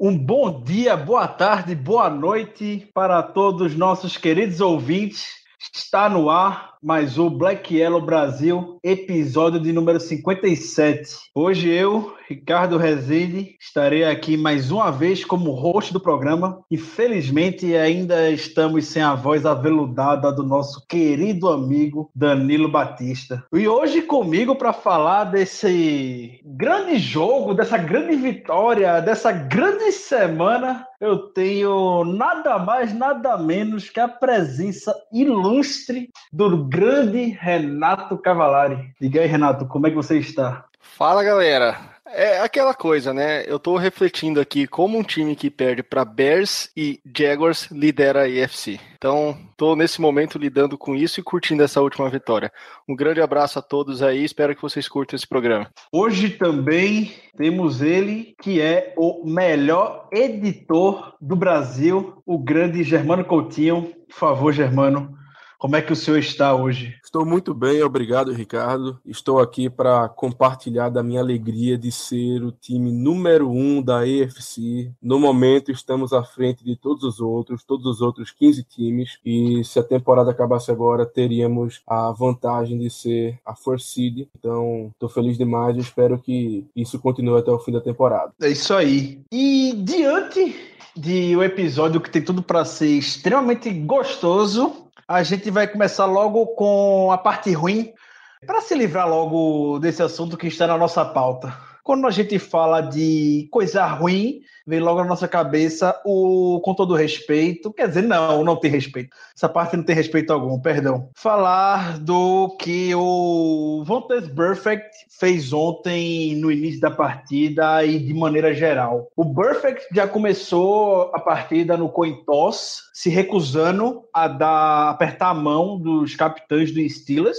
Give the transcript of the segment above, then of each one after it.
Um bom dia, boa tarde, boa noite para todos os nossos queridos ouvintes. Está no ar mais o Black Yellow Brasil, episódio de número 57. Hoje eu, Ricardo Rezende, estarei aqui mais uma vez como host do programa. Infelizmente, ainda estamos sem a voz aveludada do nosso querido amigo Danilo Batista. E hoje comigo para falar desse grande jogo, dessa grande vitória, dessa grande semana, eu tenho nada mais, nada menos que a presença ilustre do grande Renato Cavalari. Diga aí, Renato, como é que você está? Fala galera, é aquela coisa, né? Eu tô refletindo aqui como um time que perde para Bears e Jaguars lidera a AFC. Então, tô nesse momento lidando com isso e curtindo essa última vitória. Um grande abraço a todos aí, espero que vocês curtam esse programa. Hoje também temos ele, que é o melhor editor do Brasil, o grande Germano Coutinho. Por favor, Germano, como é que o senhor está hoje? Estou muito bem, obrigado, Ricardo. Estou aqui para compartilhar da minha alegria de ser o time número um da EFC. No momento, estamos à frente de todos os outros, todos os outros 15 times. E se a temporada acabasse agora, teríamos a vantagem de ser a First Seed. Então, estou feliz demais e espero que isso continue até o fim da temporada. É isso aí. E diante de um episódio que tem tudo para ser extremamente gostoso, a gente vai começar logo com a parte ruim, para se livrar logo desse assunto que está na nossa pauta. Quando a gente fala de coisa ruim, vem logo na nossa cabeça o com todo respeito, quer dizer, não, não tem respeito. Essa parte não tem respeito algum, perdão. Falar do que o Vontaze Perfect fez ontem no início da partida e de maneira geral. O Perfect já começou a partida no coin toss, se recusando a dar apertar a mão dos capitães do Steelers.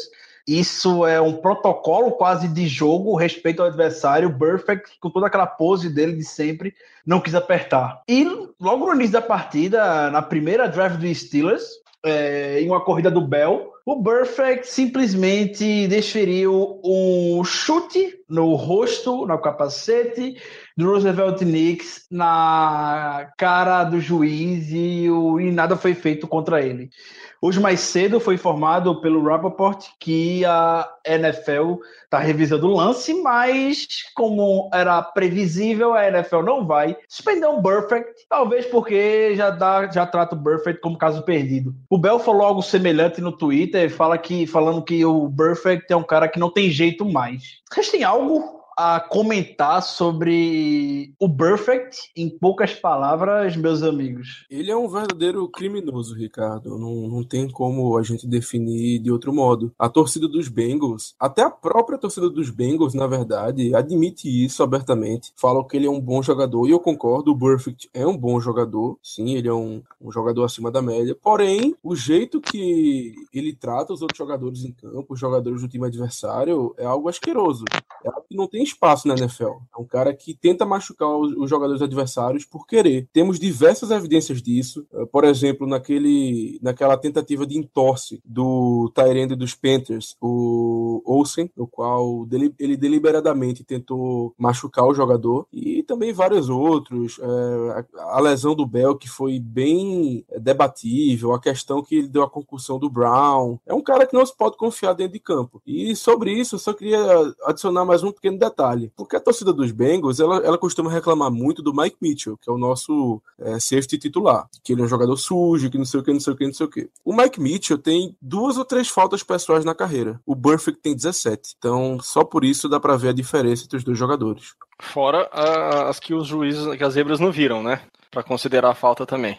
Isso é um protocolo quase de jogo, respeito ao adversário. Perfect, com toda aquela pose dele de sempre, não quis apertar. E logo no início da partida, na primeira drive do Steelers, é, em uma corrida do Bell, o Perfect simplesmente desferiu um chute no rosto, no capacete do Roosevelt Knicks na cara do juiz e, o, e nada foi feito contra ele. Hoje mais cedo foi informado pelo Rappaport que a NFL está revisando o lance, mas como era previsível, a NFL não vai suspender um Perfect, talvez porque já, dá, já trata o Perfect como caso perdido. O Bell falou algo semelhante no Twitter, fala que, falando que o Perfect é um cara que não tem jeito mais. Têm algo a comentar sobre o Perfect em poucas palavras, meus amigos? Ele é um verdadeiro criminoso, Ricardo. Não, não tem como a gente definir de outro modo. A torcida dos Bengals, até a própria torcida dos Bengals, na verdade, admite isso abertamente. Falam que ele é um bom jogador, e eu concordo, o Perfect é um bom jogador. Sim, ele é um, um jogador acima da média. Porém, o jeito que ele trata os outros jogadores em campo, os jogadores do time adversário, é algo asqueroso. É algo que não tem espaço na NFL. É um cara que tenta machucar os, os jogadores adversários por querer. Temos diversas evidências disso. Uh, por exemplo, naquele, naquela tentativa de entorse do Tyrande dos Panthers, o Olsen, no qual dele, ele deliberadamente tentou machucar o jogador. E também vários outros. Uh, a, a, lesão do Bell, que foi bem debatível. A questão que ele deu a concussão do Brown. É um cara que não se pode confiar dentro de campo. E sobre isso, eu só queria adicionar mais um pequeno detalhe. Porque a torcida dos Bengals, ela, ela costuma reclamar muito do Mike Mitchell, que é o nosso é, safety titular. Que ele é um jogador sujo, que não sei o que, não sei o que, não sei o que. O Mike Mitchell tem duas ou três faltas pessoais na carreira. O Burfict tem 17. Então, só por isso dá pra ver a diferença entre os dois jogadores. Fora a, as que os juízes, que as zebras não viram, né? Pra considerar a falta também.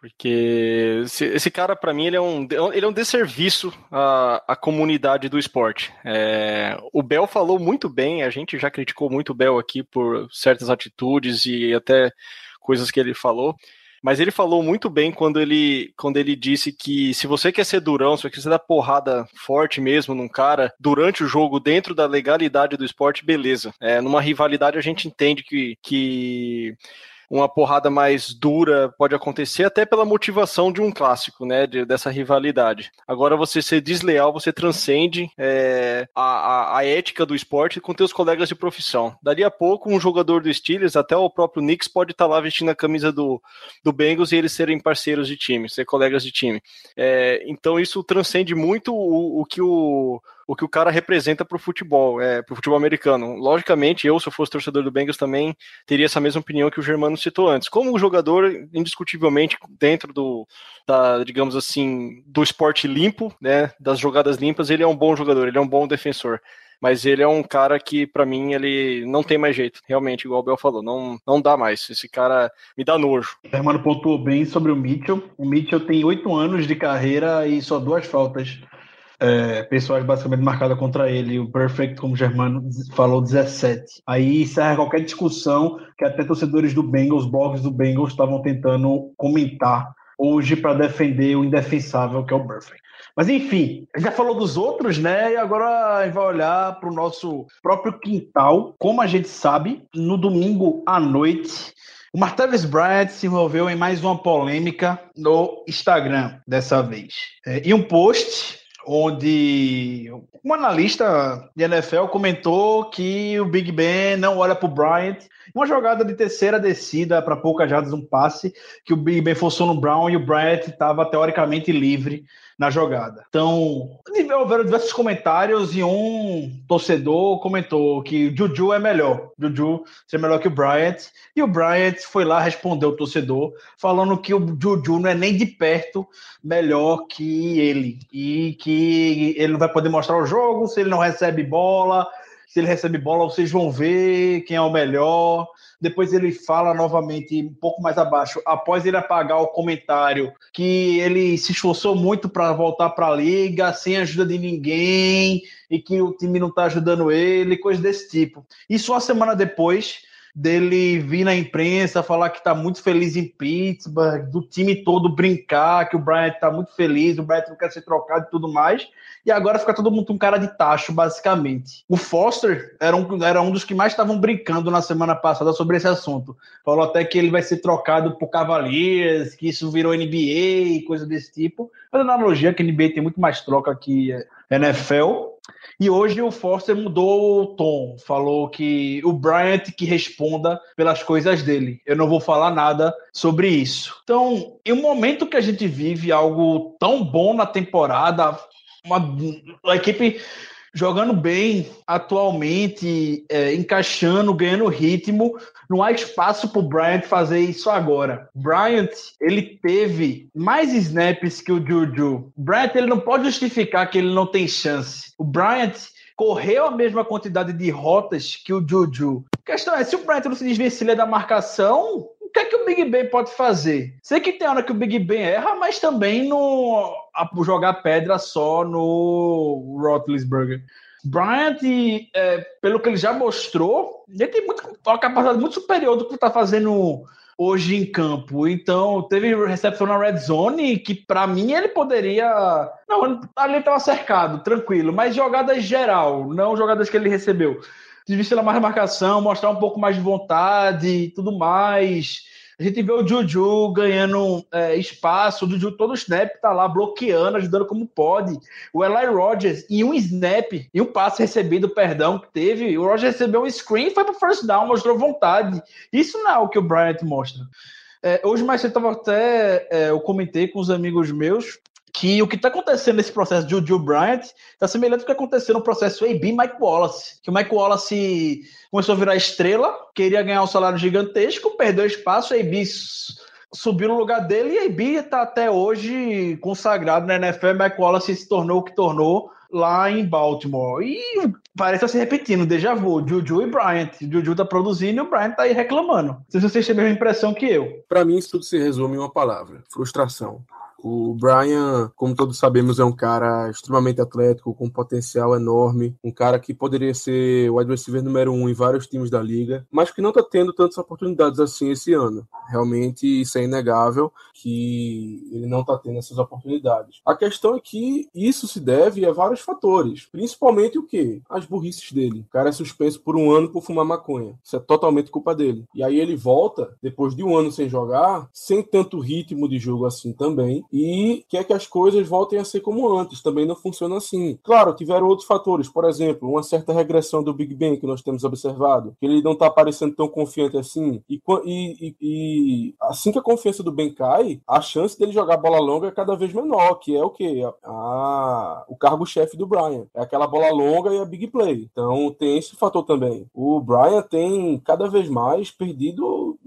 Porque esse, esse cara, para mim, ele é um, ele é um desserviço à, à comunidade do esporte. É, o Bel falou muito bem, a gente já criticou muito o Bel aqui por certas atitudes e até coisas que ele falou. Mas ele falou muito bem quando ele, quando ele disse que se você quer ser durão, se você quer dar porrada forte mesmo num cara durante o jogo, dentro da legalidade do esporte, beleza. É, numa rivalidade a gente entende que, que uma porrada mais dura pode acontecer até pela motivação de um clássico, né? De, dessa rivalidade. Agora, você ser desleal, você transcende é, a, a, a, ética do esporte com teus colegas de profissão. Dali a pouco, um jogador do Steelers, até o próprio Knicks, pode estar tá lá vestindo a camisa do, do Bengals e eles serem parceiros de time, ser colegas de time. É, então, isso transcende muito o, o que o o que o cara representa para o futebol, é, para o futebol americano. Logicamente, eu, se eu fosse torcedor do Bengals, também teria essa mesma opinião que o Germano citou antes. Como jogador, indiscutivelmente, dentro do, da, digamos assim, do esporte limpo, né, das jogadas limpas, ele é um bom jogador, ele é um bom defensor mas ele é um cara que, para mim, ele não tem mais jeito, realmente, igual o Bel falou, não, não dá mais. Esse cara me dá nojo. O Hermano pontuou bem sobre o Mitchell. O Mitchell tem oito anos de carreira e só duas faltas é, pessoais basicamente marcadas contra ele. O Perfect, como o Germano falou, 17. Aí encerra qualquer discussão que até torcedores do Bengals, blogs do Bengals, estavam tentando comentar hoje para defender o indefensável que é o Perfect. Mas enfim, já falou dos outros, né? E agora a gente vai olhar para o nosso próprio quintal. Como a gente sabe, no domingo à noite, o Martavis Bryant se envolveu em mais uma polêmica no Instagram dessa vez. É, e um post onde um analista de NFL comentou que o Big Ben não olha para o Bryant. Uma jogada de terceira descida para poucas jardas, um passe, que o Ben forçou no Brown e o Bryant estava teoricamente livre na jogada. Então, houveram diversos comentários e um torcedor comentou que o Juju é melhor. Juju seria melhor que o Bryant. E o Bryant foi lá responder o torcedor, falando que o Juju não é nem de perto melhor que ele. E que ele não vai poder mostrar o jogo se ele não recebe bola. Se ele recebe bola, vocês vão ver quem é o melhor. Depois ele fala novamente, um pouco mais abaixo, após ele apagar o comentário, que ele se esforçou muito para voltar para a liga, sem ajuda de ninguém, e que o time não está ajudando ele, coisas desse tipo. Isso uma semana depois dele vir na imprensa falar que está muito feliz em Pittsburgh, do time todo brincar, que o Bryant está muito feliz, o Bryant não quer ser trocado e tudo mais. E agora fica todo mundo com cara de tacho, basicamente. O Foster era um, era um dos que mais estavam brincando na semana passada sobre esse assunto. Falou até que ele vai ser trocado por Cavaliers, que isso virou NBA e coisa desse tipo. Mas analogia que a NBA tem muito mais troca que NFL. E hoje o Foster mudou o tom, falou que o Bryant que responda pelas coisas dele. Eu não vou falar nada sobre isso. Então, em um momento que a gente vive algo tão bom na temporada, uma, uma equipe jogando bem atualmente, é, encaixando, ganhando ritmo. Não há espaço para o Bryant fazer isso agora. Bryant, ele teve mais snaps que o Juju. Bryant, ele não pode justificar que ele não tem chance. O Bryant correu a mesma quantidade de rotas que o Juju. A questão é, se o Bryant não se desvencilha da marcação, o que é que o Big Ben pode fazer? Sei que tem hora que o Big Ben erra, mas também a, jogar pedra só no Roethlisberger. Bryant, é, pelo que ele já mostrou, ele tem muito, uma capacidade muito superior do que está fazendo hoje em campo. Então, teve recepção na red zone que, para mim, ele poderia. Não, ali estava cercado, tranquilo, mas jogadas geral, não jogadas que ele recebeu desvestir mais marcação, mostrar um pouco mais de vontade e tudo mais. A gente vê o Juju ganhando é, espaço, o Juju todo snap tá lá bloqueando, ajudando como pode. O Eli Rogers, em um snap, e um passe recebido, perdão, que teve, o Rogers recebeu um screen, foi para first down, mostrou vontade. Isso não é o que o Bryant mostra. É, hoje mais cedo tava até, é, eu comentei com os amigos meus que o que está acontecendo nesse processo de Juju Bryant está semelhante ao que aconteceu no processo AB Mike Wallace. Que o Mike Wallace começou a virar estrela, queria ganhar um salário gigantesco, perdeu espaço, AB subiu no lugar dele e AB está até hoje consagrado na NFL. Mike Wallace se tornou o que tornou lá em Baltimore. E parece estar se repetindo, déjà vu, Juju e Bryant. Juju tá produzindo e o Bryant tá aí reclamando. Não sei se vocês têm a mesma impressão que eu. Para mim, isso tudo se resume em uma palavra: frustração. O Brian, como todos sabemos, é um cara extremamente atlético, com um potencial enorme, um cara que poderia ser o adversário número um em vários times da liga, mas que não está tendo tantas oportunidades assim esse ano. Realmente isso é inegável que ele não está tendo essas oportunidades. A questão é que isso se deve a vários fatores, principalmente o que? As burrices dele. O cara é suspenso por um ano por fumar maconha. Isso é totalmente culpa dele. E aí ele volta, depois de um ano sem jogar, sem tanto ritmo de jogo assim também, quer que as coisas voltem a ser como antes. Também não funciona assim. Claro, tiveram outros fatores, por exemplo, uma certa regressão do Big Ben que nós temos observado, que ele não está parecendo tão confiante assim. E, e, e, assim que a confiança do Ben cai, a chance dele jogar bola longa é cada vez menor, que é o que? O cargo-chefe do Brian. É aquela bola longa e a big play. Então tem esse fator também. O Brian tem cada vez mais perdido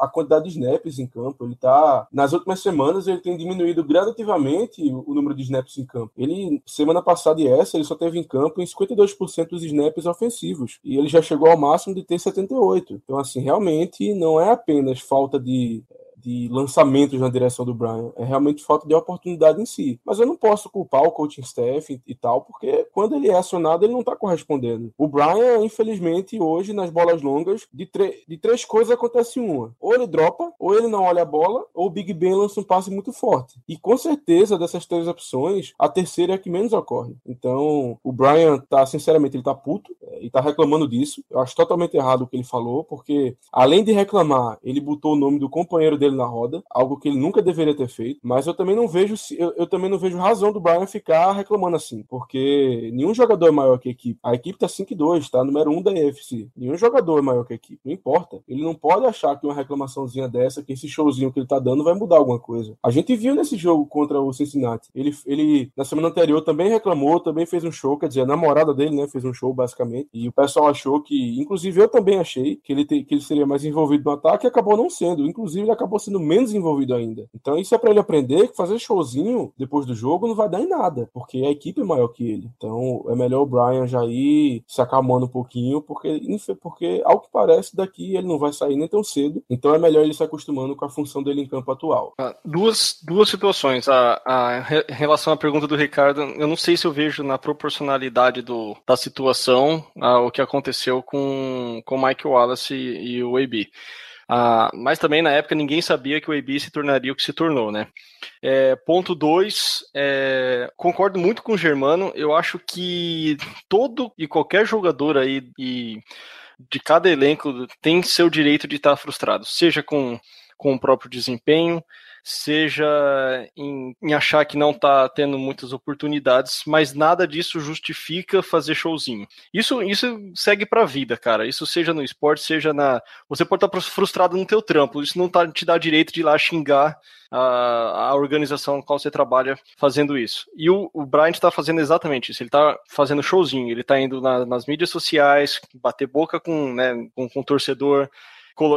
a quantidade de snaps em campo. Ele tá. Nas últimas semanas, ele tem diminuído gradativamente o número de snaps em campo. Ele, semana passada e essa, ele só teve em campo em 52% dos snaps ofensivos. E ele já chegou ao máximo de ter 78%. Então, assim, realmente não é apenas falta de de lançamentos na direção do Brian. É realmente falta de oportunidade em si. Mas eu não posso culpar o coaching staff e, e tal, porque quando ele é acionado, ele não está correspondendo. O Brian, infelizmente, hoje, nas bolas longas, de, de três coisas acontece uma. Ou ele dropa, ou ele não olha a bola, ou o Big Ben lança um passe muito forte. E com certeza, dessas três opções, a terceira é a que menos ocorre. Então, o Brian tá, sinceramente, ele tá puto é, e tá reclamando disso. Eu acho totalmente errado o que ele falou, porque além de reclamar, ele botou o nome do companheiro dele na roda, algo que ele nunca deveria ter feito. Mas eu também não vejo eu, eu, também não vejo razão do Brian ficar reclamando assim, porque nenhum jogador é maior que a equipe. A equipe tá 5 2, tá número 1 um da EFC. Nenhum jogador é maior que a equipe, não importa. Ele não pode achar que uma reclamaçãozinha dessa, que esse showzinho que ele tá dando vai mudar alguma coisa. A gente viu nesse jogo contra o Cincinnati. Ele, ele na semana anterior também reclamou, também fez um show, quer dizer, a namorada dele, né, fez um show basicamente. E o pessoal achou que, inclusive eu também achei que ele, te, que ele seria mais envolvido no ataque e acabou não sendo. Inclusive ele acabou sendo menos envolvido ainda. Então isso é para ele aprender que fazer showzinho depois do jogo não vai dar em nada, porque a equipe é maior que ele. Então é melhor o Brian já ir se acalmando um pouquinho, porque, porque ao que parece daqui ele não vai sair nem tão cedo. Então é melhor ele se acostumando com a função dele em campo atual. Ah, duas, duas situações. A, a, em relação à pergunta do Ricardo, eu não sei se eu vejo na proporcionalidade do, da situação a, o que aconteceu com o Mike Wallace e, e o AB. Ah, mas também na época ninguém sabia que o AB se tornaria o que se tornou, né? É, ponto 2, é, concordo muito com o Germano. Eu acho que todo e qualquer jogador aí e de cada elenco tem seu direito de estar frustrado, seja com, com o próprio desempenho, seja em, em achar que não está tendo muitas oportunidades, mas nada disso justifica fazer showzinho. Isso, isso segue para a vida, cara. Isso seja no esporte, seja na. Você pode estar tá frustrado no teu trampo. Isso não tá, te dá direito de ir lá xingar a, a organização com qual você trabalha fazendo isso. E o, o Bryant está fazendo exatamente isso. Ele está fazendo showzinho. Ele está indo na, nas mídias sociais, bater boca com, né, com, com o torcedor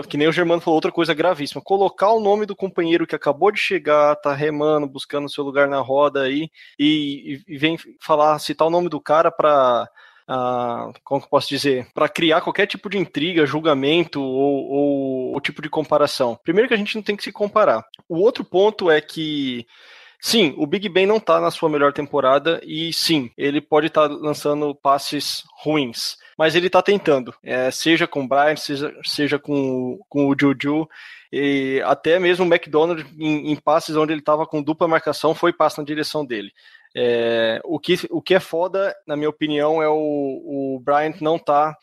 que nem o Germano falou, outra coisa gravíssima, colocar o nome do companheiro que acabou de chegar, tá remando, buscando seu lugar na roda aí, e, e vem falar, citar o nome do cara para Uh, como que eu posso dizer, para criar qualquer tipo de intriga, julgamento ou, ou, ou, tipo de comparação. Primeiro que a gente não tem que se comparar. O outro ponto é que Sim, o Big Ben não está na sua melhor temporada e sim, ele pode estar tá lançando passes ruins, mas ele está tentando, é, seja com o Brian, seja, seja com, com o Juju, e até mesmo o McDonald em, em passes onde ele estava com dupla marcação foi passe na direção dele. É, o, que, o que é foda, na minha opinião, é o, o Bryant não tá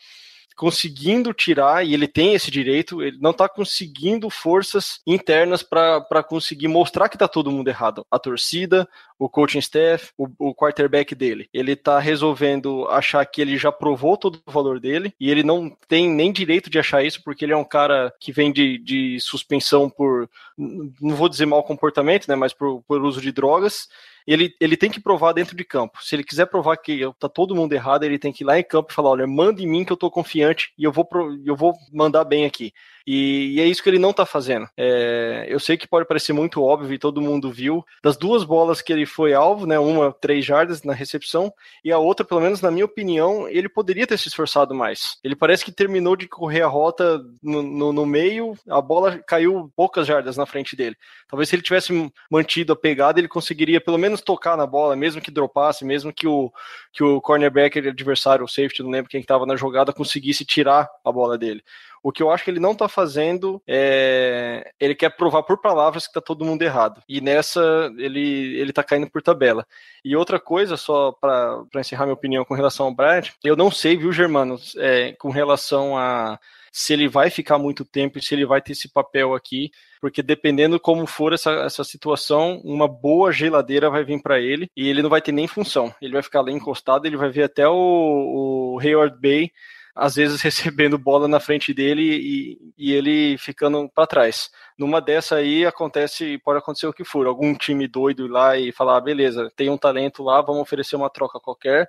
conseguindo tirar, e ele tem esse direito, ele não está conseguindo forças internas para conseguir mostrar que está todo mundo errado. A torcida, o coaching staff, o, o quarterback dele. Ele está resolvendo achar que ele já provou todo o valor dele, e ele não tem nem direito de achar isso, porque ele é um cara que vem de, de suspensão por, não vou dizer mau comportamento, né, mas por, por uso de drogas ele, ele tem que provar dentro de campo. Se ele quiser provar que tá todo mundo errado, ele tem que ir lá em campo e falar: olha, manda em mim que eu tô confiante e eu vou, eu vou mandar bem aqui. E, e, é isso que ele não tá fazendo. É, eu sei que pode parecer muito óbvio e todo mundo viu. Das duas bolas que ele foi alvo, né? Uma, três jardas na recepção, e a outra, pelo menos na minha opinião, ele poderia ter se esforçado mais. Ele parece que terminou de correr a rota no, no, no meio, a bola caiu poucas jardas na frente dele. Talvez se ele tivesse mantido a pegada, ele conseguiria pelo menos tocar na bola, mesmo que dropasse, mesmo que o, que o cornerback adversário, o safety, não lembro quem estava na jogada, conseguisse tirar a bola dele. O que eu acho que ele não tá fazendo é. Ele quer provar por palavras que tá todo mundo errado. E nessa ele, ele tá caindo por tabela. E outra coisa, só para encerrar minha opinião com relação ao Bryant, eu não sei, viu, Germano, é, com relação a se ele vai ficar muito tempo e se ele vai ter esse papel aqui, porque dependendo como for essa, essa situação, uma boa geladeira vai vir para ele e ele não vai ter nem função. Ele vai ficar lá encostado, ele vai ver até o, o Hayward Bay às vezes recebendo bola na frente dele e, e ele ficando para trás. Numa dessa aí acontece, pode acontecer o que for, algum time doido ir lá e falar, ah, beleza, tem um talento lá, vamos oferecer uma troca qualquer,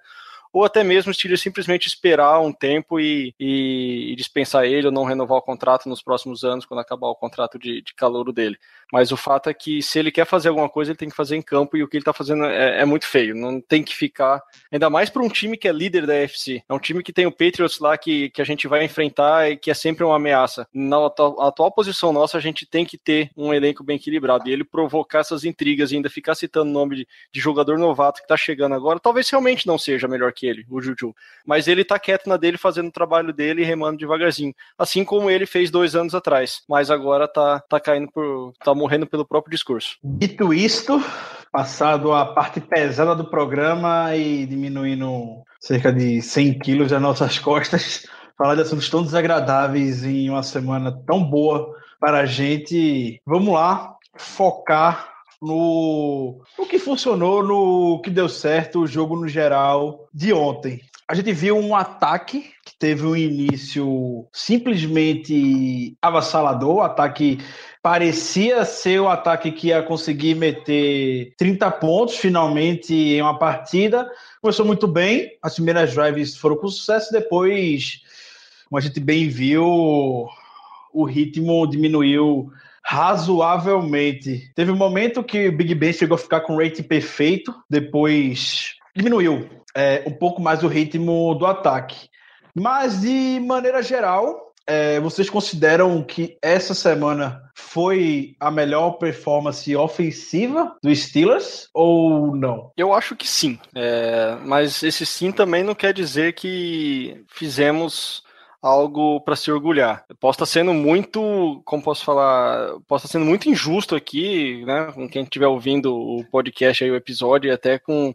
ou até mesmo o Steelers simplesmente esperar um tempo e, e, e, dispensar ele ou não renovar o contrato nos próximos anos, quando acabar o contrato de, de calouro dele. Mas o fato é que se ele quer fazer alguma coisa, ele tem que fazer em campo e o que ele está fazendo é, é, muito feio. Não tem que ficar, ainda mais para um time que é líder da UFC. É um time que tem o Patriots lá que, que a gente vai enfrentar e que é sempre uma ameaça. Na atual, atual posição nossa, a gente tem que ter um elenco bem equilibrado. E ele provocar essas intrigas e ainda ficar citando o nome de, de jogador novato que está chegando agora, talvez realmente não seja melhor que ele, o Juju. Mas ele tá quieto na dele, fazendo o trabalho dele e remando devagarzinho. Assim como ele fez dois anos atrás. Mas agora tá, tá caindo por. tá morrendo pelo próprio discurso. Dito isto, passado a parte pesada do programa e diminuindo cerca de 100 quilos das nossas costas, falar de assuntos tão desagradáveis em uma semana tão boa para a gente. Vamos lá focar no, no que funcionou, no que deu certo, o jogo no geral de ontem. A gente viu um ataque que teve um início simplesmente avassalador, o ataque parecia ser o ataque que ia conseguir meter 30 pontos finalmente em uma partida. Começou muito bem, as primeiras drives foram com sucesso, depois, como a gente bem viu, o ritmo diminuiu razoavelmente. Teve um momento que o Big Ben chegou a ficar com o rate perfeito, depois diminuiu é, um pouco mais o ritmo do ataque. Mas, de maneira geral, é, vocês consideram que essa semana foi a melhor performance ofensiva do Steelers ou não? Eu acho que sim. É, mas esse sim também não quer dizer que fizemos algo para se orgulhar. posso estar sendo muito, como posso falar, posso estar sendo muito injusto aqui, né, com quem estiver ouvindo o podcast aí, o episódio, e até com,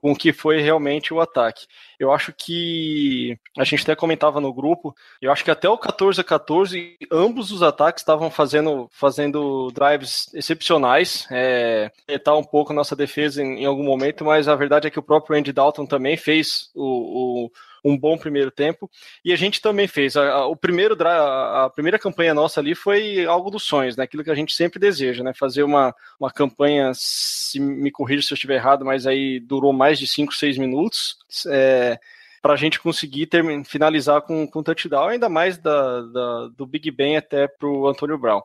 com o que foi realmente o ataque. Eu acho que a gente até comentava no grupo, eu acho que até o 14 a 14, ambos os ataques estavam fazendo, fazendo drives excepcionais, é, um pouco nossa defesa em, em, algum momento, mas a verdade é que o próprio Andy Dalton também fez o, o um bom primeiro tempo. E a gente também fez. A, a o primeiro a, primeira campanha nossa ali foi algo dos sonhos, né? Aquilo que a gente sempre deseja, né? Fazer uma, uma campanha, se me corrija se eu estiver errado, mas aí durou mais de 5, 6 minutos. É, para a gente conseguir ter, finalizar com, com touchdown, ainda mais da, da, do Big Ben até para o Antônio Brown.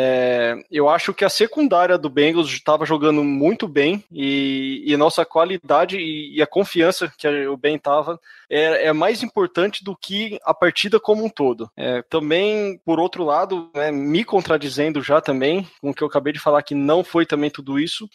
É, eu acho que a secundária do Bengals estava jogando muito bem e, e nossa qualidade e, e, a confiança que o Ben estava é, é, mais importante do que a partida como um todo. É, também, por outro lado, né, me contradizendo já também, com o que eu acabei de falar que não foi também tudo isso,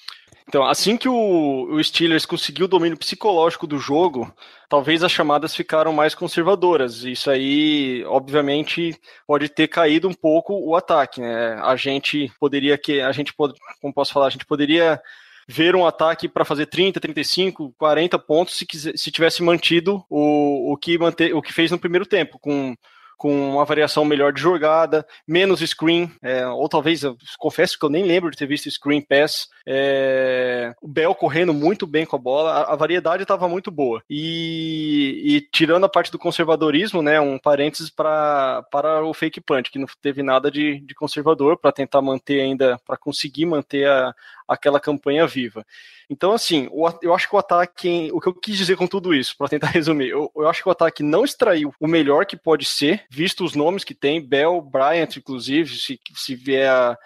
então, assim que o, o Steelers conseguiu o domínio psicológico do jogo, talvez as chamadas ficaram mais conservadoras. Isso aí, obviamente, pode ter caído um pouco o ataque. Né? A gente poderia que a gente pode, como posso falar, a gente poderia ver um ataque para fazer 30, 35, 40 pontos se, se tivesse mantido o, o, que o que fez no primeiro tempo, com com uma variação melhor de jogada, menos screen, é, ou talvez, eu confesso que eu nem lembro de ter visto screen pass, é, o Bell correndo muito bem com a bola, a, a variedade estava muito boa. E, e, tirando a parte do conservadorismo, né, um parênteses para o fake punch, que não teve nada de, de conservador para tentar manter ainda, para conseguir manter a, aquela campanha viva. Então, assim, eu acho que o ataque, o que eu quis dizer com tudo isso, para tentar resumir, eu, eu, acho que o ataque não extraiu o melhor que pode ser, visto os nomes que tem, Bell, Bryant, inclusive, se, se vier a,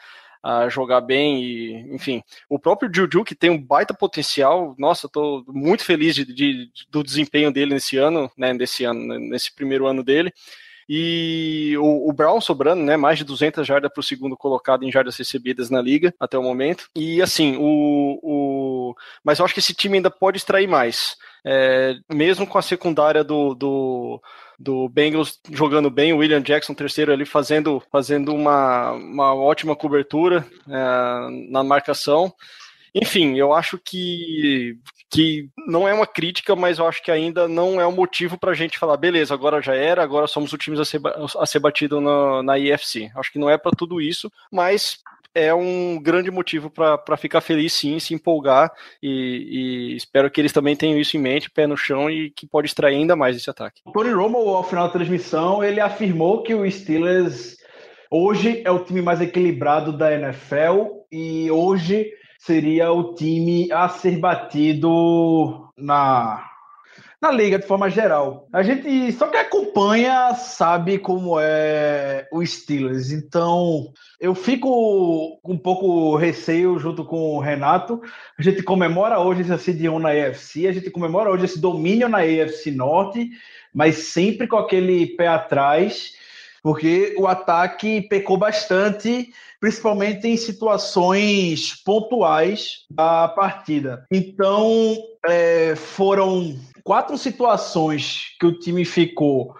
a jogar bem e, enfim, o próprio Juju que tem um baita potencial, nossa, estou muito feliz de, de, do desempenho dele nesse ano, né, nesse ano, nesse primeiro ano dele. E o, o, Brown sobrando, né? Mais de 200 jardas para o segundo colocado em jardas recebidas na liga até o momento. E assim, o, o... mas eu acho que esse time ainda pode extrair mais. É, mesmo com a secundária do, do, do Bengals jogando bem, o William Jackson, terceiro ali, fazendo, fazendo uma, uma ótima cobertura é, na marcação. Enfim, eu acho que, que não é uma crítica, mas eu acho que ainda não é um motivo para a gente falar, beleza, agora já era, agora somos o time a ser, a ser batido na, na IFC. Acho que não é para tudo isso, mas é um grande motivo para ficar feliz sim, se empolgar e, e, espero que eles também tenham isso em mente, pé no chão e que pode extrair ainda mais esse ataque. O Tony Romo, ao final da transmissão, ele afirmou que o Steelers hoje é o time mais equilibrado da NFL e hoje seria o time a ser batido na na liga de forma geral. A gente só que acompanha sabe como é o Steelers. Então, eu fico um pouco receio junto com o Renato. A gente comemora hoje esse 1 na AFC, a gente comemora hoje esse domínio na AFC Norte, mas sempre com aquele pé atrás, porque o ataque pecou bastante principalmente em situações pontuais da partida. Então, é, foram quatro situações que o time ficou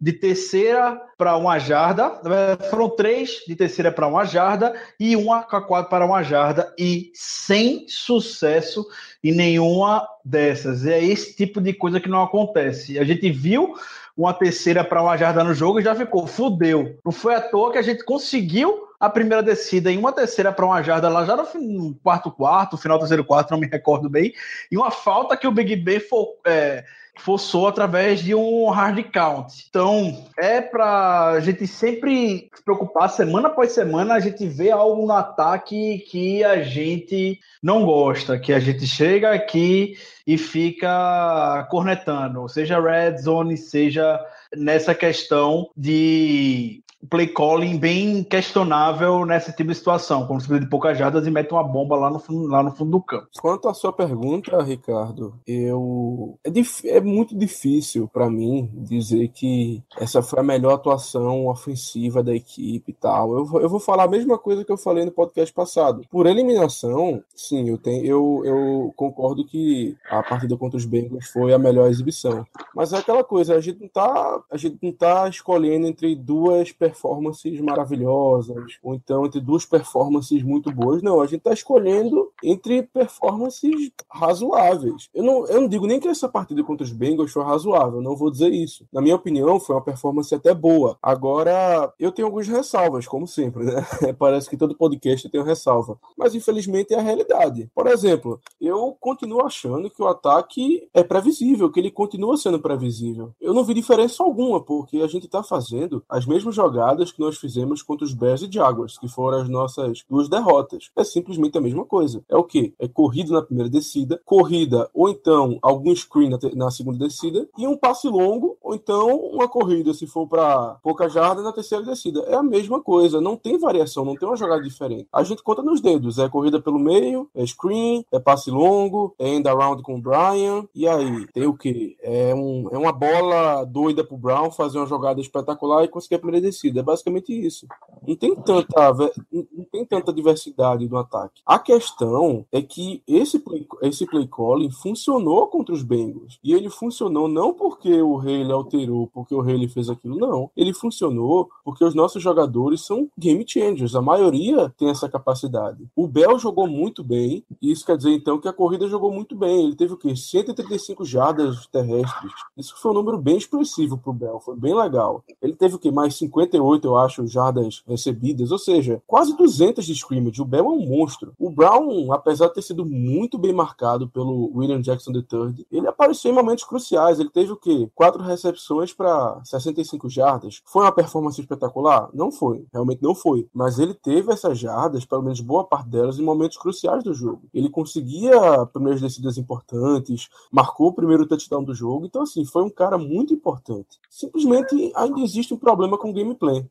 de terceira para uma jarda, foram três de terceira para uma jarda e uma com a quatro para uma jarda e sem sucesso em nenhuma dessas. É esse tipo de coisa que não acontece. A gente viu uma terceira para uma jarda no jogo e já ficou, fudeu. Não foi à toa que a gente conseguiu a primeira descida em uma terceira para uma jarda lá já no quarto quarto, final do terceiro quarto, não me recordo bem, e uma falta que o Big Ben é, forçou através de um hard count. Então, é para a gente sempre se preocupar, semana após semana, a gente vê algo no ataque que a gente não gosta, que a gente chega aqui e fica cornetando, seja red zone, seja nessa questão de play calling bem questionável nessa tipo de situação, quando você precisa de poucas jardas e mete uma bomba lá no, fundo, lá no fundo do campo. Quanto à sua pergunta, Ricardo, eu é, dif... é muito difícil para mim dizer que essa foi a melhor atuação ofensiva da equipe e tal. Eu, eu vou falar a mesma coisa que eu falei no podcast passado. Por eliminação, sim, eu tenho eu, eu concordo que a partida contra os Bengals foi a melhor exibição. Mas é aquela coisa, a gente não tá, a gente não tá escolhendo entre duas performances maravilhosas, ou então entre duas performances muito boas. Não, a gente está escolhendo entre performances razoáveis. Eu não, eu não digo nem que essa partida contra os Bengals foi razoável, não vou dizer isso. Na minha opinião, foi uma performance até boa. Agora, eu tenho algumas ressalvas, como sempre, né? Parece que todo podcast tem uma ressalva. Mas infelizmente é a realidade. Por exemplo, eu continuo achando que o ataque é previsível, que ele continua sendo previsível. Eu não vi diferença alguma, porque a gente está fazendo as mesmas jogadas que nós fizemos contra os Bears e Jaguars, que foram as nossas duas derrotas. É simplesmente a mesma coisa. É o que? É corrida na primeira descida, corrida ou então algum screen na, na segunda descida e um passe longo ou então uma corrida se for para pouca jarda na terceira descida. É a mesma coisa, não tem variação, não tem uma jogada diferente. A gente conta nos dedos, é corrida pelo meio, é screen, é passe longo, é end around com o Brian, e aí tem o que? É, um, é uma bola doida pro Brown fazer uma jogada espetacular e conseguir a primeira descida. É basicamente isso. Não tem tanta, não tem tanta diversidade no ataque. A questão é que esse play, esse play calling funcionou contra os Bengals. E ele funcionou não porque o Haley alterou, porque o Haley fez aquilo, não. Ele funcionou porque os nossos jogadores são game changers. A maioria tem essa capacidade. O Bell jogou muito bem, e isso quer dizer então que a corrida jogou muito bem. Ele teve o quê? 135 jardas terrestres. Isso foi um número bem expressivo pro Bell, foi bem legal. Ele teve o quê? Mais 50 58, eu acho, jardas recebidas, ou seja, quase 200 de scrimmage. O Bell é um monstro. O Brown apesar de ter sido muito bem marcado pelo William Jackson III, ele apareceu em momentos cruciais. Ele teve o quê? Quatro recepções para 65 jardas. Foi uma performance espetacular? Não foi, realmente não foi. Mas ele teve essas jardas, pelo menos boa parte delas, em momentos cruciais do jogo. Ele conseguia primeiras descidas importantes, marcou o primeiro touchdown do jogo. Então, assim, foi um cara muito importante. Simplesmente ainda existe um problema com o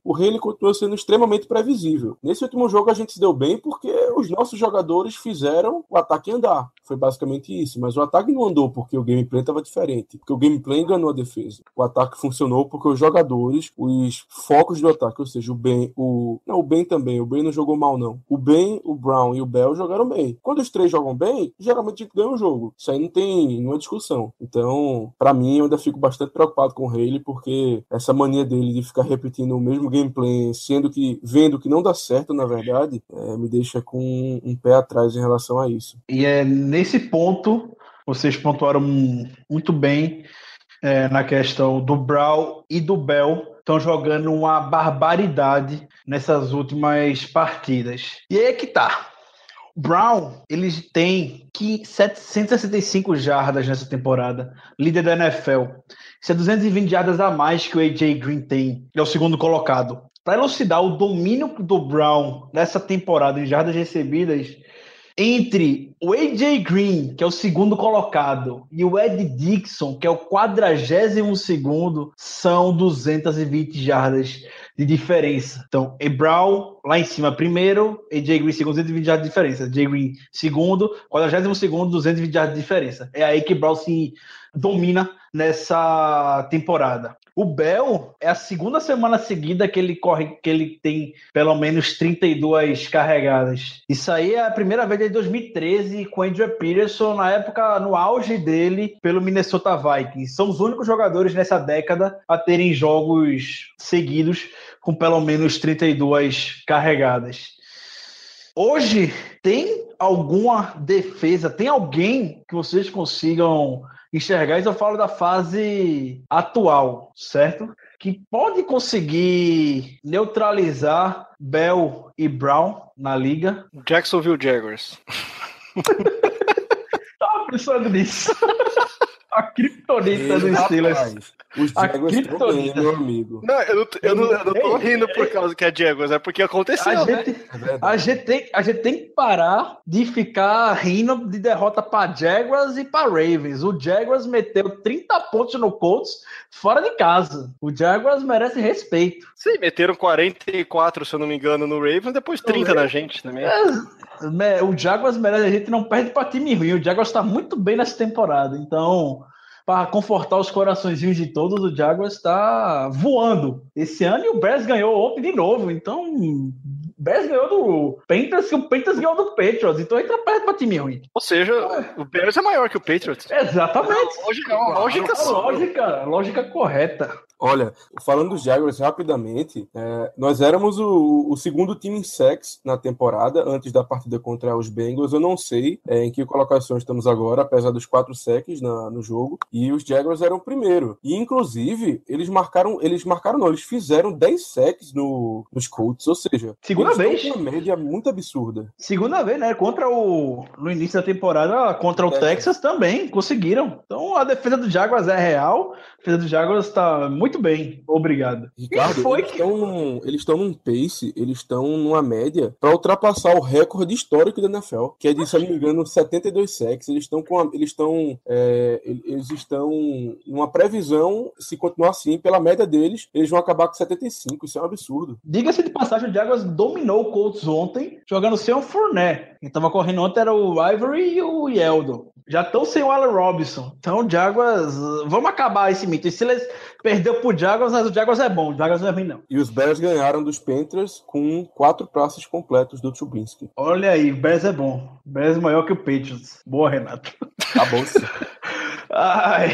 O Rei ele continua sendo extremamente previsível. Nesse último jogo a gente se deu bem porque os nossos jogadores fizeram o ataque andar. Foi basicamente isso. Mas o ataque não andou porque o gameplay estava diferente. Porque o gameplay enganou a defesa. O ataque funcionou porque os jogadores, os focos do ataque, ou seja, o Ben, o. Não, o Ben também. O Ben não jogou mal, não. O Ben, o Brown e o Bell jogaram bem. Quando os três jogam bem, geralmente a gente ganha o jogo. Isso aí não tem nenhuma discussão. Então, para mim, eu ainda fico bastante preocupado com o Haley, porque essa mania dele de ficar repetindo mesmo gameplay, sendo que vendo que não dá certo, na verdade, é, me deixa com um pé atrás em relação a isso. E é nesse ponto, vocês pontuaram muito bem é, na questão do Brown e do Bell. Estão jogando uma barbaridade nessas últimas partidas. E aí é que tá. Brown, eles têm que 765 jardas nessa temporada, líder da NFL. Isso é 220 jardas a mais que o AJ Green tem, é o segundo colocado. Para elucidar o domínio do Brown nessa temporada em jardas recebidas, entre o AJ Green, que é o segundo colocado, e o Ed Dixon, que é o quadragésimo segundo, são 220 jardas de diferença. Então, E Brown lá em cima primeiro, AJ Green segundo, 220 jardas de diferença. AJ Green segundo, quadragésimo segundo, 220 jardas de diferença. É aí que Brown se domina nessa temporada. O Bell é a segunda semana seguida que ele corre, que ele tem pelo menos 32 carregadas. Isso aí é a primeira vez desde 2013 com Andrew Peterson, na época, no auge dele, pelo Minnesota Vikings. São os únicos jogadores nessa década a terem jogos seguidos com pelo menos 32 carregadas. Hoje, tem alguma defesa, tem alguém que vocês consigam enxergar, isso eu falo da fase atual, certo? Que pode conseguir neutralizar Bell e Brown na liga. Jacksonville Jaguars. Tava pensando nisso. A criptonita do Steelers. Os A Jaguars estão bem, criptonita. meu amigo. Não, eu não, eu não, eu não tô Ei, rindo por causa que é Jaguars, é porque aconteceu, A né? gente, É a, gente tem, a gente tem que parar de ficar rindo de derrota para Jaguars e para Ravens. O Jaguars meteu 30 pontos no Colts fora de casa. O Jaguars merece respeito. Sim, meteram 44, se eu não me engano, no Ravens, depois 30 na gente também. É, o Jaguars merece, a gente não perde para time ruim. O Jaguars está muito bem nessa temporada. Então, para confortar os coraçõezinhos de todos, o Jaguars está voando esse ano e o Bears ganhou ontem de novo. Então, o Bears ganhou do Panthers e o Panthers ganhou do Patriots. Então, entra perto para time ruim. Ou seja, o Bears é maior que o Patriots. Exatamente. Lógica, é lógica A só. lógica, lógica correta. Olha, falando dos Jaguars rapidamente, é, nós éramos o, o segundo time em sacks na temporada, antes da partida contra os Bengals. Eu não sei é, em que colocação estamos agora, apesar dos quatro sacks na- no jogo. E os Jaguars eram o primeiro. E, inclusive, eles marcaram, eles marcaram não, eles fizeram 10 sacks no, nos Colts, ou seja, Segunda vez. uma média muito absurda. Segunda vez, né? Contra o. No início da temporada, contra o Texas. Texas também conseguiram. Então a defesa do Jaguars é real. A defesa do Jaguars está muito bem. Obrigado. Ricardo, foi eles que- estão num, eles estão num pace, eles estão numa média para ultrapassar o recorde histórico da NFL, que é de, se não me engano, 72 sacks. Eles estão com a- eles estão é, eles estão numa previsão, se continuar assim, pela média deles, eles vão acabar com 75. Isso é um absurdo. Diga-se de passagem, o Jaguars dominou o Colts ontem, jogando sem o Fournette. Quem tava correndo ontem era o Ivory e o Yeldon. Já estão sem o Allen Robinson. Então, o Jaguars. Vamos acabar esse mito. E se eles perdeu pro Jaguars, mas o Jaguars é bom. O Jaguars não é ruim, não. E os Bears ganharam dos Panthers com quatro passes completos do Trubisky. Olha aí, o Bears é bom. O Bears é maior que o Patriots. Boa, Renato. Acabou-se. Ai.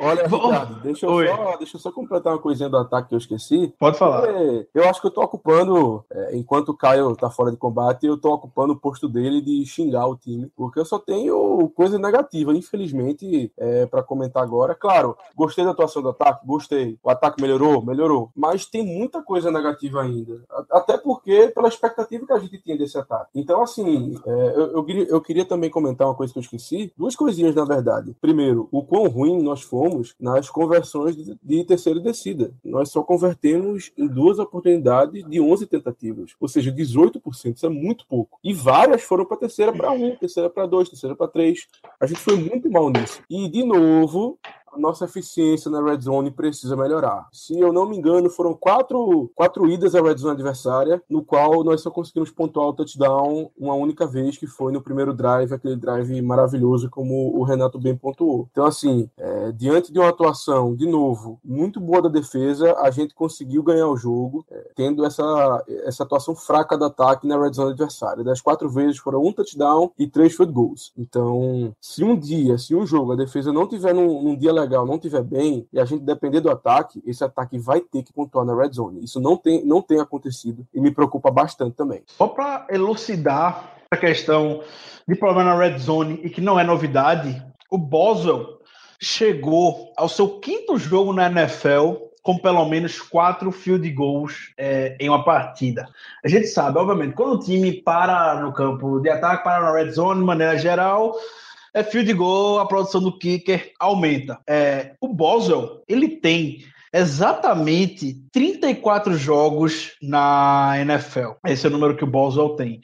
Olha, Ricardo, deixa eu, oi. só, deixa eu só completar uma coisinha do ataque que eu esqueci. Pode falar. Eu acho que eu tô ocupando, é, enquanto o Caio tá fora de combate, eu tô ocupando o posto dele de xingar o time, porque eu só tenho coisa negativa, infelizmente, é, para comentar agora. Claro, gostei da atuação do ataque, gostei. O ataque melhorou, melhorou, mas tem muita coisa negativa ainda, até porque pela expectativa que a gente tinha desse ataque. Então, assim, é, eu, eu eu queria também comentar uma coisa que eu esqueci, duas coisinhas na verdade. Primeiro, o quão ruim nós fomos nas conversões de, de terceira descida. Nós só convertemos em duas oportunidades de 11 tentativas, ou seja, 18%. Isso é muito pouco. E várias foram para terceira para um, terceira para dois, terceira para três. A gente foi muito mal nisso. E, de novo, a nossa eficiência na red zone precisa melhorar. Se eu não me engano, foram quatro, quatro idas à red zone adversária, no qual nós só conseguimos pontuar o touchdown uma única vez, que foi no primeiro drive, aquele drive maravilhoso, como o Renato bem pontuou. Então, assim, é, diante de uma atuação, de novo, muito boa da defesa, a gente conseguiu ganhar o jogo, é, tendo essa, essa atuação fraca do ataque na red zone adversária. Das quatro vezes foram um touchdown e três field goals. Então, se um dia, se um jogo, a defesa não tiver num, num dia legal, não tiver bem, e a gente depender do ataque, esse ataque vai ter que pontuar na red zone. Isso não tem, não tem acontecido e me preocupa bastante também. Só para elucidar a questão de problema na red zone e que não é novidade, o Boswell chegou ao seu quinto jogo na NFL com pelo menos quatro field goals é, em uma partida. A gente sabe, obviamente, quando o time para no campo de ataque, para na red zone, de maneira geral, é field goal, a produção do kicker aumenta. É, o Boswell, ele tem exatamente 34 jogos na NFL. Esse é o número que o Boswell tem.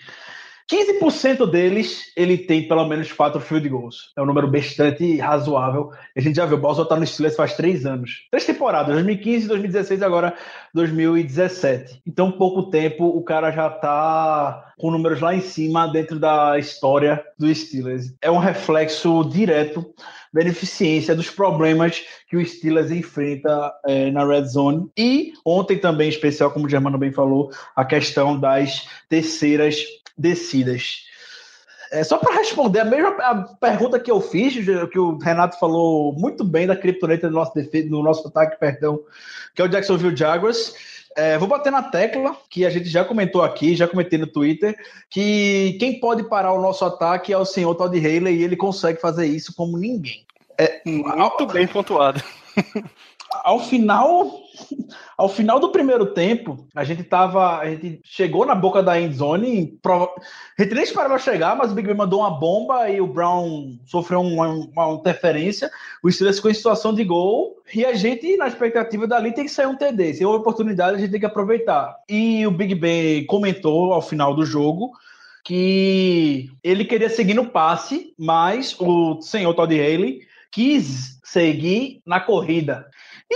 15% deles ele tem pelo menos 4 field goals. É um número bastante razoável. A gente já viu, o Boswell tá no Steelers faz 3 anos. Três temporadas, 2015, 2016 e agora 2017. Então, pouco tempo, o cara já tá com números lá em cima dentro da história do Steelers. É um reflexo direto da ineficiência, dos problemas que o Steelers enfrenta é, na Red Zone. E ontem também, em especial, como o Germano bem falou, a questão das terceiras descidas. É, só para responder a mesma a pergunta que eu fiz, que o Renato falou muito bem da criptoneta do nosso, defe- do nosso ataque, perdão, que é o Jacksonville Jaguars. É, vou bater na tecla, que a gente já comentou aqui, já comentei no Twitter, que quem pode parar o nosso ataque é o senhor Todd Haley e ele consegue fazer isso como ninguém. Muito bem pontuado. Ao final, ao final do primeiro tempo, a gente tava, a gente chegou na boca da end zone, prova- a gente nem esperava chegar, mas o Big Ben mandou uma bomba e o Brown sofreu uma, uma interferência, o Steelers ficou em situação de gol e a gente na expectativa dali tem que sair um TD, se houve oportunidade a gente tem que aproveitar. E o Big Ben comentou ao final do jogo que ele queria seguir no passe, mas o senhor Todd Haley quis seguir na corrida.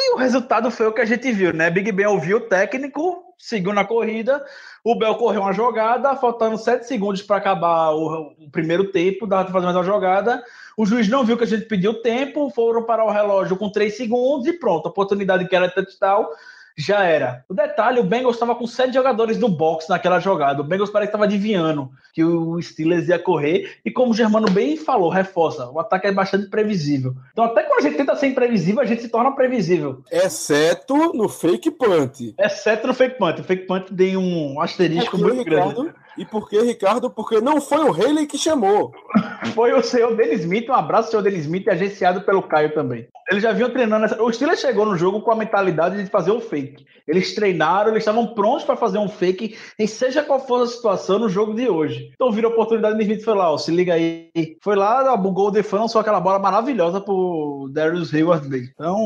E o resultado foi o que a gente viu, né? Big Ben ouviu o técnico, seguiu na corrida, o Bel correu uma jogada, faltando sete segundos para acabar o, o primeiro tempo, dava para fazer mais uma jogada. O juiz não viu que a gente pediu tempo, foram parar o relógio com três segundos e pronto, a oportunidade que era touchdown já era. O detalhe, o Bengals estava com sete jogadores no box naquela jogada. O Bengals parece que estava adivinhando que o Steelers ia correr. E como o Germano bem falou, reforça, o ataque é bastante previsível. Então até quando a gente tenta ser imprevisível, a gente se torna previsível. Exceto no fake punt. Exceto no fake punt. O fake punt tem um asterisco muito grande. Ricardo? E por que, Ricardo? Porque não foi o Haley que chamou. Foi o senhor Denis Smith, um abraço, senhor Denis Smith, agenciado pelo Caio também. Eles já vinham treinando. Essa... O Steelers chegou no jogo com a mentalidade de fazer um fake. Eles treinaram, eles estavam prontos para fazer um fake, em seja qual for a situação no jogo de hoje. Então viram a oportunidade, Denis Smith foi lá, ó, se liga aí. Foi lá, bugou o defã, só aquela bola maravilhosa pro Darius Hayward Day. Então,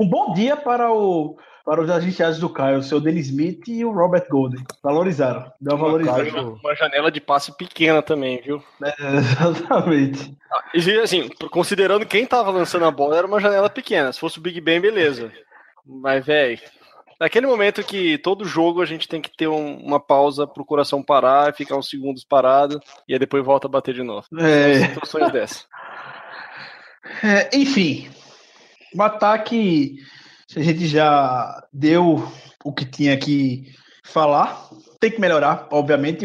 um bom dia para o. Para os agenciados do Caio, o seu Denis Smith e o Robert Golden. Valorizaram. Deu uma valorizada. Caio- Uma janela de passe pequena também, viu? É, exatamente. E assim, considerando quem tava lançando a bola, era uma janela pequena. Se fosse o Big Ben, beleza. Mas, velho, naquele momento que todo jogo a gente tem que ter um- uma pausa pro coração parar, ficar uns segundos parado, e aí depois volta a bater de novo. É. Situações dessas. É, enfim, o ataque, a gente já deu o que tinha que falar. Tem que melhorar, obviamente.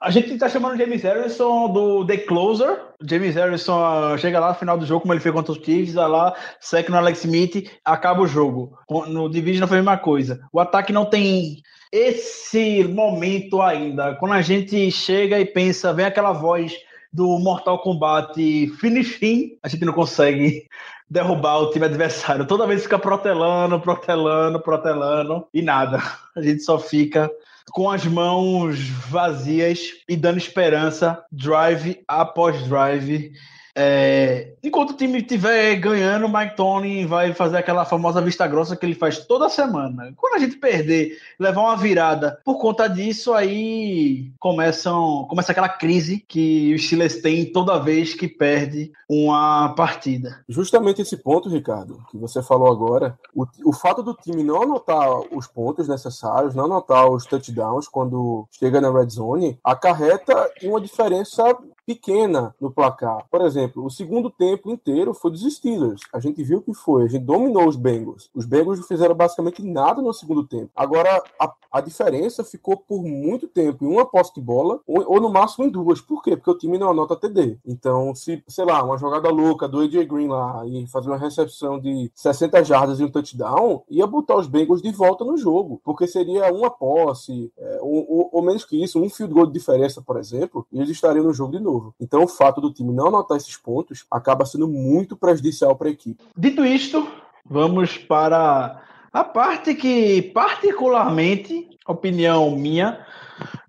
A gente tá chamando o James Harrison do The Closer. O James Harrison ah, chega lá no final do jogo, como ele fez contra os Chiefs, vai lá, seca no Alex Smith, acaba o jogo. No Division foi a mesma coisa. O ataque não tem esse momento ainda. Quando a gente chega e pensa, vem aquela voz do Mortal Kombat finishing, a gente não consegue derrubar o time adversário. Toda vez fica protelando, protelando, protelando e nada. A gente só fica com as mãos vazias e dando esperança, drive após drive. É, enquanto o time estiver ganhando, o Mike Tony vai fazer aquela famosa vista grossa que ele faz toda semana. Quando a gente perder, levar uma virada por conta disso, aí começam, começa aquela crise que o Steelers tem toda vez que perde uma partida. Justamente esse ponto, Ricardo, que você falou agora, o, o fato do time não anotar os pontos necessários, não anotar os touchdowns quando chega na red zone, acarreta uma diferença pequena no placar. Por exemplo, o segundo tempo inteiro foi dos Steelers. A gente viu que foi, a gente dominou os Bengals. Os Bengals não fizeram basicamente nada no segundo tempo. Agora, a, a diferença ficou por muito tempo em uma posse de bola ou, ou, no máximo em duas. Por quê? Porque o time não anota TD. Então, se, sei lá, uma jogada louca do AJ Green lá e fazer uma recepção de 60 jardas e um touchdown, ia botar os Bengals de volta no jogo. Porque seria uma posse, é, ou, ou, ou menos que isso, um field goal de diferença, por exemplo, e eles estariam no jogo de novo Então, o fato do time não anotar esses pontos acaba sendo muito prejudicial para a equipe. Dito isto, vamos para a parte que, particularmente, opinião minha,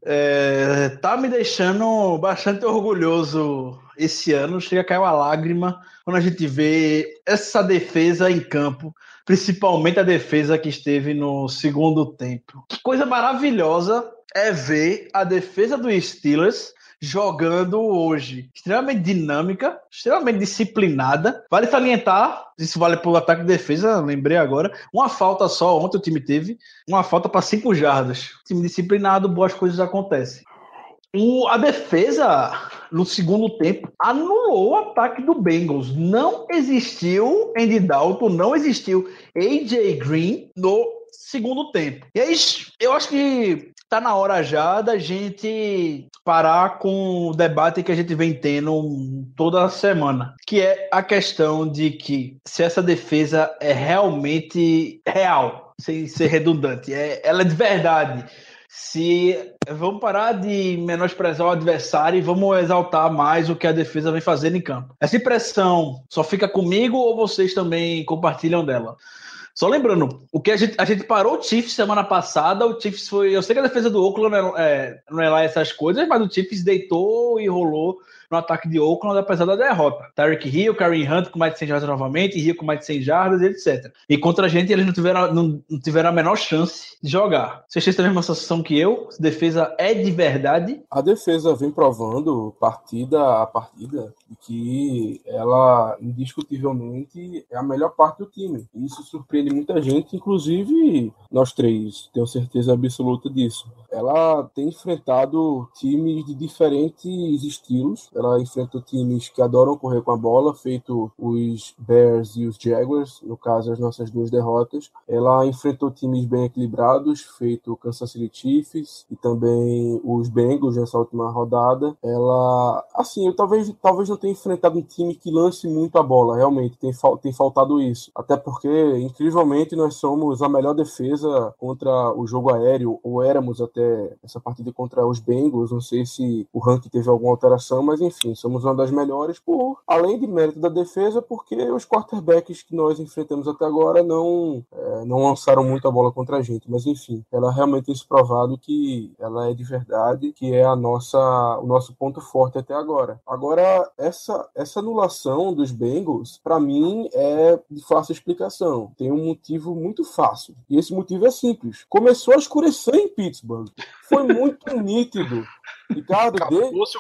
é, tá me deixando bastante orgulhoso esse ano. Chega a cair uma lágrima quando a gente vê essa defesa em campo, principalmente a defesa que esteve no segundo tempo. Que coisa maravilhosa é ver a defesa do Steelers jogando hoje. Extremamente dinâmica, extremamente disciplinada. Vale salientar, isso vale para o ataque e defesa, lembrei agora. Uma falta só, ontem o time teve, uma falta para cinco jardas. Time disciplinado, boas coisas acontecem. O, a defesa, no segundo tempo, anulou o ataque do Bengals. Não existiu Andy Dalton, não existiu AJ Green no segundo tempo. E aí, eu acho que tá na hora já da gente parar com o debate que a gente vem tendo toda semana, que é a questão de que se essa defesa é realmente real, sem ser redundante, é, ela é de verdade. Se vamos parar de menosprezar o adversário e vamos exaltar mais o que a defesa vem fazendo em campo. Essa impressão só fica comigo ou vocês também compartilham dela? Só lembrando, o que a gente, a gente parou o Chiefs semana passada, o Chiefs foi. Eu sei que a defesa do Oakland não é, é, não é lá essas coisas, mas o Chiefs deitou e rolou no ataque de Oakland, apesar da derrota. Tyreek Hill, Karen Hunt com mais de 100 jardas novamente, Hill com mais de 100 jardas, etc. E contra a gente, eles não tiveram, não, não tiveram a menor chance de jogar. Vocês têm a mesma sensação que eu? A defesa é de verdade? A defesa vem provando, partida a partida, que ela, indiscutivelmente, é a melhor parte do time. Isso surpreende muita gente, inclusive nós três, tenho certeza absoluta disso. Ela tem enfrentado times de diferentes estilos, ela enfrenta times que adoram correr com a bola, feito os Bears e os Jaguars, no caso as nossas duas derrotas. Ela enfrentou times bem equilibrados, feito o Kansas City Chiefs e também os Bengals nessa última rodada. Ela, assim, eu talvez, talvez não tenha enfrentado um time que lance muito a bola, realmente, tem, tem faltado isso. Até porque, incrivelmente, nós somos a melhor defesa contra o jogo aéreo, ou éramos até essa partida contra os Bengals, não sei se o ranking teve alguma alteração, mas enfim, somos uma das melhores por além de mérito da defesa, porque os quarterbacks que nós enfrentamos até agora não é, não lançaram muito a bola contra a gente, mas enfim, ela realmente tem se provado que ela é de verdade, que é a nossa o nosso ponto forte até agora. Agora essa essa anulação dos Bengals, para mim é de fácil explicação. Tem um motivo muito fácil. E esse motivo é simples. Começou a escurecer em Pittsburgh. Foi muito nítido Ricardo,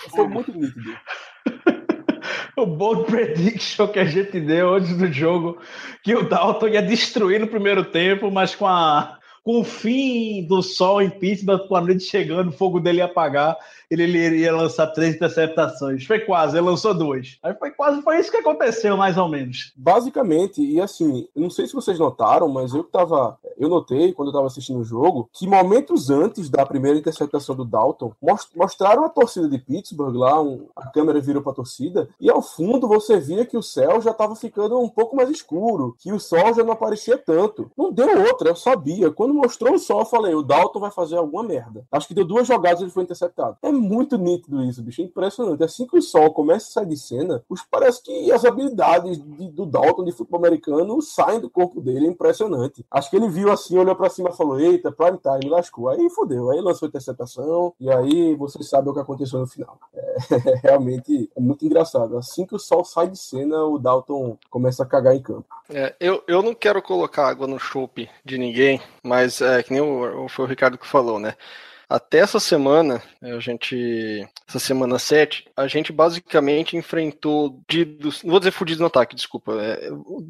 foi muito nítido. o bold prediction que a gente deu antes do jogo, que o Dalton ia destruir no primeiro tempo, mas com a com o fim do sol em Pittsburgh, com a noite chegando, o fogo dele ia apagar, ele, iria lançar três interceptações. Foi quase, ele lançou duas. Aí foi quase, foi isso que aconteceu, mais ou menos. Basicamente, e assim, não sei se vocês notaram, mas eu tava. Eu notei quando eu tava assistindo o jogo que momentos antes da primeira interceptação do Dalton, mostraram a torcida de Pittsburgh lá, um, a câmera virou pra torcida, e ao fundo você via que o céu já tava ficando um pouco mais escuro, que o sol já não aparecia tanto. Não deu outra, eu sabia. Quando mostrou o sol, eu falei, o Dalton vai fazer alguma merda. Acho que deu duas jogadas e ele foi interceptado. É muito nítido isso, bicho. É impressionante. Assim que o sol começa a sair de cena, parece que as habilidades de, do Dalton de futebol americano saem do corpo dele. É impressionante. Acho que ele viu assim, olhou para cima e falou: Eita, prime time, lascou. Aí fodeu. Aí lançou a interceptação. E aí você sabe o que aconteceu no final. É, realmente é muito engraçado. Assim que o sol sai de cena, o Dalton começa a cagar em campo. É, eu, eu não quero colocar água no chope de ninguém, mas é que nem o, foi o Ricardo que falou, né? Até essa semana, a gente. Essa semana 7, a gente basicamente enfrentou. Fudidos, não vou dizer fudidos no ataque, desculpa. É,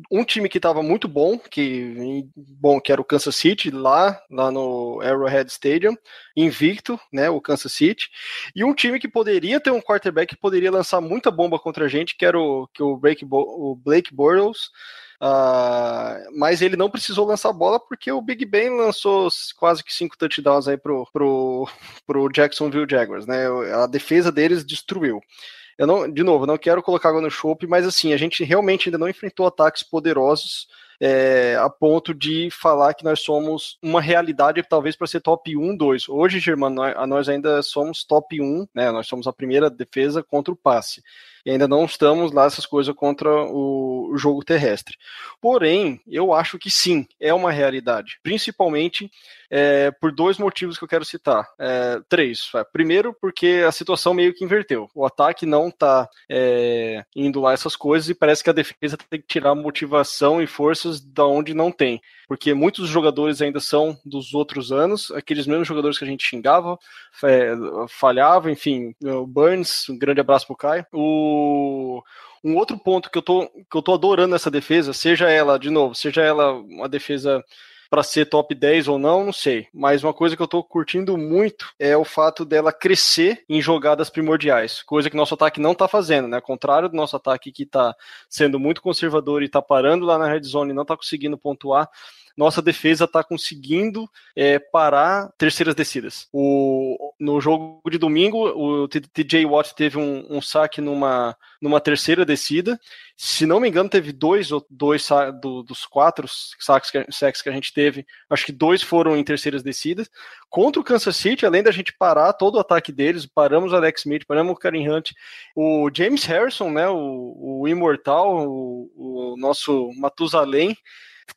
um time que estava muito bom, que, bom, que era o Kansas City, lá, lá no Arrowhead Stadium, invicto, né? O Kansas City. E um time que poderia ter um quarterback que poderia lançar muita bomba contra a gente, que era o, que o, Blake, o Blake Bortles. Uh, mas ele não precisou lançar bola porque o Big Ben lançou quase que cinco touchdowns aí pro, pro, pro Jacksonville Jaguars, né? A defesa deles destruiu. Eu não, de novo, não quero colocar água no chope, mas assim, a gente realmente ainda não enfrentou ataques poderosos é, a ponto de falar que nós somos uma realidade talvez para ser top 1, 2. Hoje, Germano, nós, ainda somos top 1, né? Nós somos a primeira defesa contra o passe e ainda não estamos lá essas coisas contra o, jogo terrestre. Porém, eu acho que sim, é uma realidade, principalmente é, por dois motivos que eu quero citar. É, três. Primeiro, porque a situação meio que inverteu. O ataque não está é, indo lá essas coisas e parece que a defesa tem que tirar motivação e forças da onde não tem. Porque muitos jogadores ainda são dos outros anos, aqueles mesmos jogadores que a gente xingava, é, falhava, enfim, o Burns, um grande abraço pro Caio. O um outro ponto que eu tô, que eu tô adorando nessa defesa, seja ela, de novo, seja ela uma defesa para ser top 10 ou não, não sei. Mas uma coisa que eu tô curtindo muito é o fato dela crescer em jogadas primordiais, coisa que nosso ataque não tá fazendo, né? Ao contrário do nosso ataque que tá sendo muito conservador e tá parando lá na red zone e não tá conseguindo pontuar nossa defesa está conseguindo é, parar terceiras descidas. O, no jogo de domingo, o TJ Watt teve um, um, saque numa, numa terceira descida. Se não me engano, teve dois dois do, dos quatro saques que, sacks que a gente teve, acho que dois foram em terceiras descidas. Contra o Kansas City, além da gente parar todo o ataque deles, paramos o Alex Smith, paramos o Karen Hunt, o James Harrison, né, o, o imortal, o, o nosso Matusalém,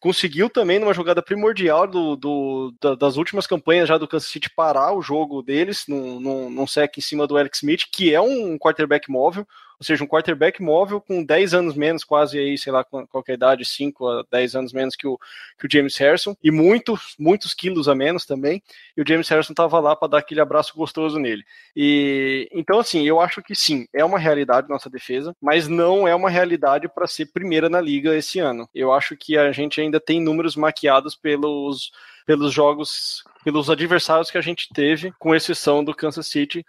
conseguiu também, numa jogada primordial do, do, das últimas campanhas já do Kansas City, parar o jogo deles num, num, num sec em cima do Alex Smith, que é um quarterback móvel ou seja, um quarterback móvel com 10 anos menos, quase aí, sei lá, qualquer idade, 5 a 10 anos menos que o, que o James Harrison, e muitos, muitos quilos a menos também, e o James Harrison estava lá para dar aquele abraço gostoso nele. E então, assim, eu acho que sim, é uma realidade nossa defesa, mas não é uma realidade para ser primeira na liga esse ano. Eu acho que a gente ainda tem números maquiados pelos pelos jogos, pelos adversários que a gente teve, com exceção do Kansas City,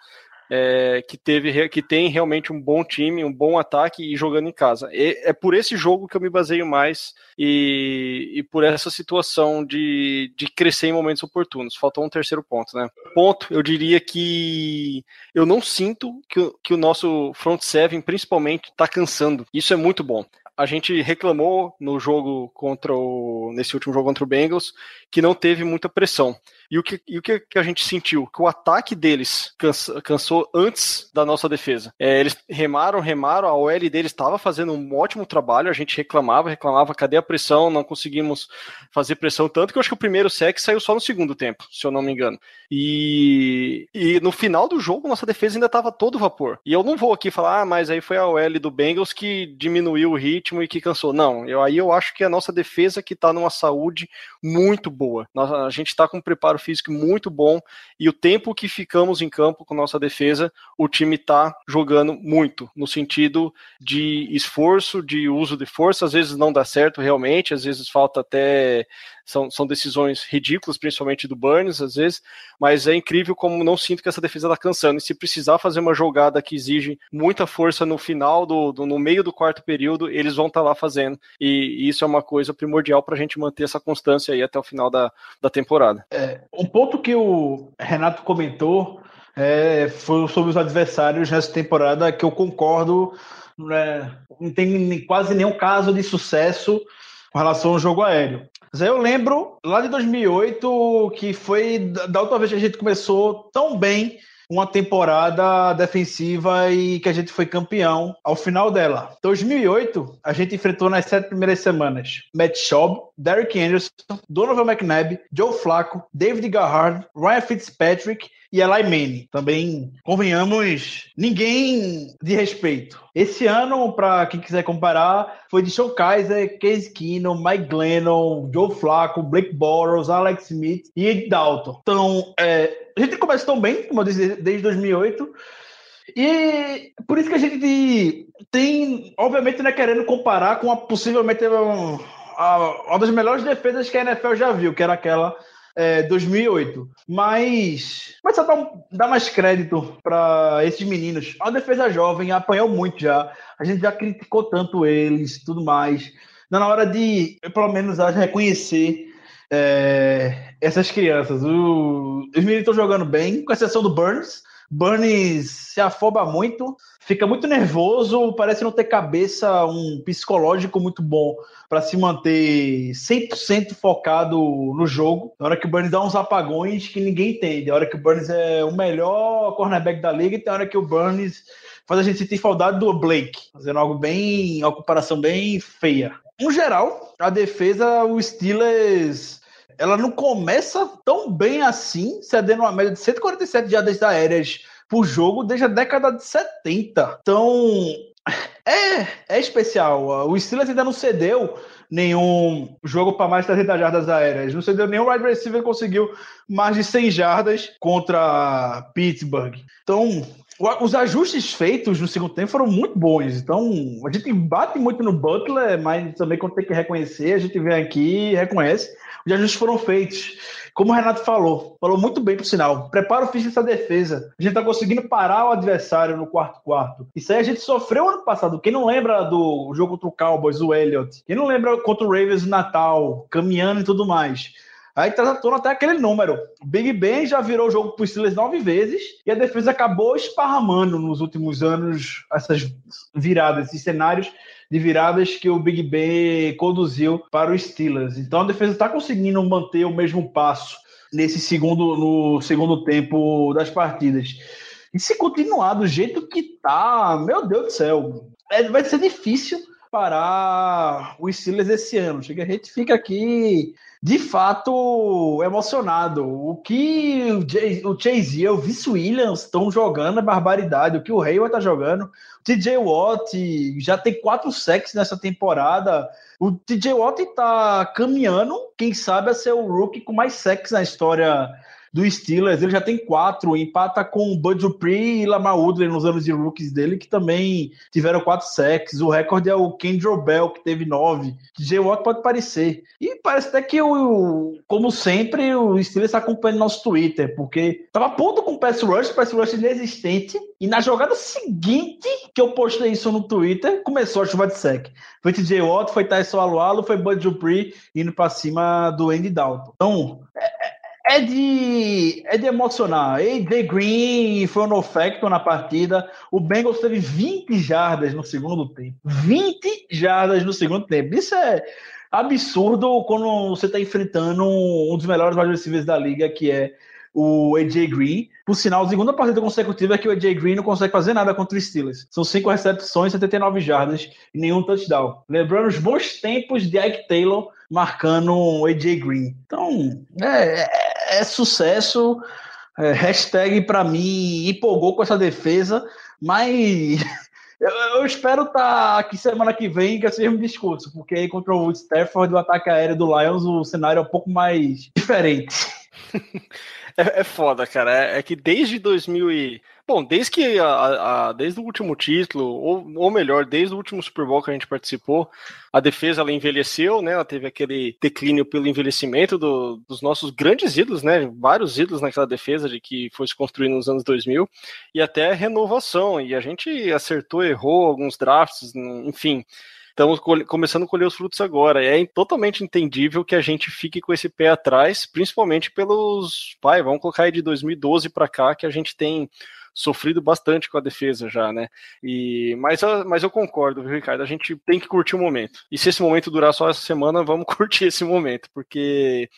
é, que teve que tem realmente um bom time, um bom ataque e jogando em casa. E, é por esse jogo que eu me baseio mais e, e por essa situação de, de crescer em momentos oportunos. Faltou um terceiro ponto, né? Ponto, eu diria que eu não sinto que, que o nosso front seven, principalmente, está cansando. Isso é muito bom a gente reclamou no jogo contra o. nesse último jogo contra o Bengals que não teve muita pressão. E o que, e o que, a gente sentiu? Que o ataque deles cansa, cansou antes da nossa defesa. É, eles remaram, remaram, a OL deles estava fazendo um ótimo trabalho, a gente reclamava, reclamava, cadê a pressão? Não conseguimos fazer pressão tanto que eu acho que o primeiro sec saiu só no segundo tempo, se eu não me engano. E, e no final do jogo, nossa defesa ainda estava todo vapor. E eu não vou aqui falar, ah, mas aí foi a OL do Bengals que diminuiu o ritmo e que cansou. Não, eu, aí eu acho que a nossa defesa que está numa saúde muito boa. a gente está com um preparo físico muito bom e o tempo que ficamos em campo com nossa defesa, o time está jogando muito, no sentido de esforço, de uso de força. Às vezes não dá certo realmente, às vezes falta até são, são decisões ridículas, principalmente do Burns, às vezes, mas é incrível como não sinto que essa defesa está cansando. E se precisar fazer uma jogada que exige muita força no final, do, do no meio do quarto período, eles vão estar tá lá fazendo. E, e, isso é uma coisa primordial para a gente manter essa constância aí até o final da, da temporada. É, um ponto que o Renato comentou é, foi sobre os adversários nessa temporada que eu concordo. Né, não tem quase nenhum caso de sucesso com relação ao jogo aéreo. Mas aí eu lembro lá de 2008 que foi da última vez que a gente começou tão bem uma temporada defensiva e que a gente foi campeão ao final dela. 2008, a gente enfrentou nas sete primeiras semanas Matt Schaub, Derrick Anderson, Donovan McNabb, Joe Flacco, David Garrard, Ryan Fitzpatrick e Manning. Também, convenhamos, ninguém de respeito. Esse ano, para quem quiser comparar, foi de Sean Kaiser, Case Keenum, Mike Glennon, Joe Flacco, Blake Bortles, Alex Smith e Ed Dalton. Então, é, a gente começa tão bem, como eu disse, desde 2008. E por isso que a gente tem, obviamente, né, querendo comparar com a possivelmente uma, uma das melhores defesas que a NFL já viu, que era aquela é, 2008. Mas, mas só dá, dá mais crédito para esses meninos. A defesa jovem apanhou muito já. A gente já criticou tanto eles tudo mais. Na hora de, pelo menos, reconhecer é, essas crianças. O, os meninos estão jogando bem, com exceção do Burns. Burns se afoba muito, fica muito nervoso, parece não ter cabeça, um psicológico muito bom para se manter 100% focado no jogo. Na hora que o Burns dá uns apagões que ninguém entende. Na hora que o Burns é o melhor cornerback da liga e tem hora que o Burns faz a gente sentir saudade do Blake, fazendo algo bem, uma comparação bem feia. No geral, a defesa, o Steelers ela não começa tão bem assim, cedendo uma média de 147 jardas aéreas por jogo desde a década de 70. Então, é, é especial. O Steelers ainda não cedeu nenhum jogo para mais de 300 jardas aéreas. Não cedeu nenhum wide receiver conseguiu mais de 100 jardas contra Pittsburgh. Então, os ajustes feitos no segundo tempo foram muito bons. Então, a gente bate muito no Butler, mas também quando tem que reconhecer, a gente vem aqui e reconhece os ajustes foram feitos. Como o Renato falou, falou muito bem pro sinal. Prepara o físico dessa defesa. A gente tá conseguindo parar o adversário no quarto quarto. Isso aí a gente sofreu ano passado. Quem não lembra do jogo contra o Cowboys, o Elliott? Quem não lembra contra o Ravens no Natal, caminhando e tudo mais? Aí traz à tona até aquele número. O Big Ben já virou o jogo para os Steelers nove vezes e a defesa acabou esparramando nos últimos anos essas viradas, esses cenários de viradas que o Big Ben conduziu para os Steelers. Então a defesa está conseguindo manter o mesmo passo nesse segundo no segundo tempo das partidas. E se continuar do jeito que tá, meu Deus do céu, é, vai ser difícil parar os Steelers esse ano. A gente fica aqui de fato emocionado. O que o Chase e o Vince Williams estão jogando é barbaridade. O que o Hayward está jogando. O TJ Watt já tem quatro sacks nessa temporada. O TJ Watt está caminhando, quem sabe, a ser o rookie com mais sacks na história do Steelers. Ele já tem quatro, empata com o Bud Dupree e Lamar Woodley nos anos de rookies dele, que também tiveram quatro sacks. O recorde é o Kendrick Bell, que teve nove. J. Watt pode parecer. E parece até que, o, como sempre, o Steelers está acompanhando nosso Twitter, porque tava ponto com o pass rush, pass rush inexistente, e na jogada seguinte que eu postei isso no Twitter, começou a chuva de sec. Foi TJ Watt, foi Tyson Alualo, foi Bud Dupree indo para cima do Andy Dalton. Então, é, é de, é de emocionar. AJ Green foi um no factor na partida. O Bengals teve 20 jardas no segundo tempo. 20 jardas no segundo tempo. Isso é absurdo quando você está enfrentando um dos melhores receivers da liga, que é o AJ Green. Por sinal, segunda partida consecutiva é que o AJ Green não consegue fazer nada contra os Steelers. São cinco recepções, 79 jardas e nenhum touchdown. Lembrando os bons tempos de Ike Taylor marcando o AJ Green. Então, é, é é sucesso. É, hashtag para mim empolgou com essa defesa, mas eu, eu espero estar tá aqui semana que vem que seja um discurso, porque aí contra o Stafford o ataque aéreo do Lions o cenário é um pouco mais diferente. é, é foda, cara. É, é, que desde 2000 e Bom, desde que a, a, desde o último título, ou, ou melhor, desde o último Super Bowl que a gente participou, a defesa ela envelheceu, né? Ela teve aquele declínio pelo envelhecimento do, dos nossos grandes ídolos, né? Vários ídolos naquela defesa de que foi se construindo nos anos 2000 e até renovação. E a gente acertou, errou alguns drafts, enfim estamos começando a colher os frutos agora. É totalmente entendível que a gente fique com esse pé atrás, principalmente pelos. Pai, vamos colocar aí de 2012 para cá, que a gente tem sofrido bastante com a defesa já, né? E, mas, mas eu concordo, viu, Ricardo? A gente tem que curtir o momento. E se esse momento durar só essa semana, vamos curtir esse momento, porque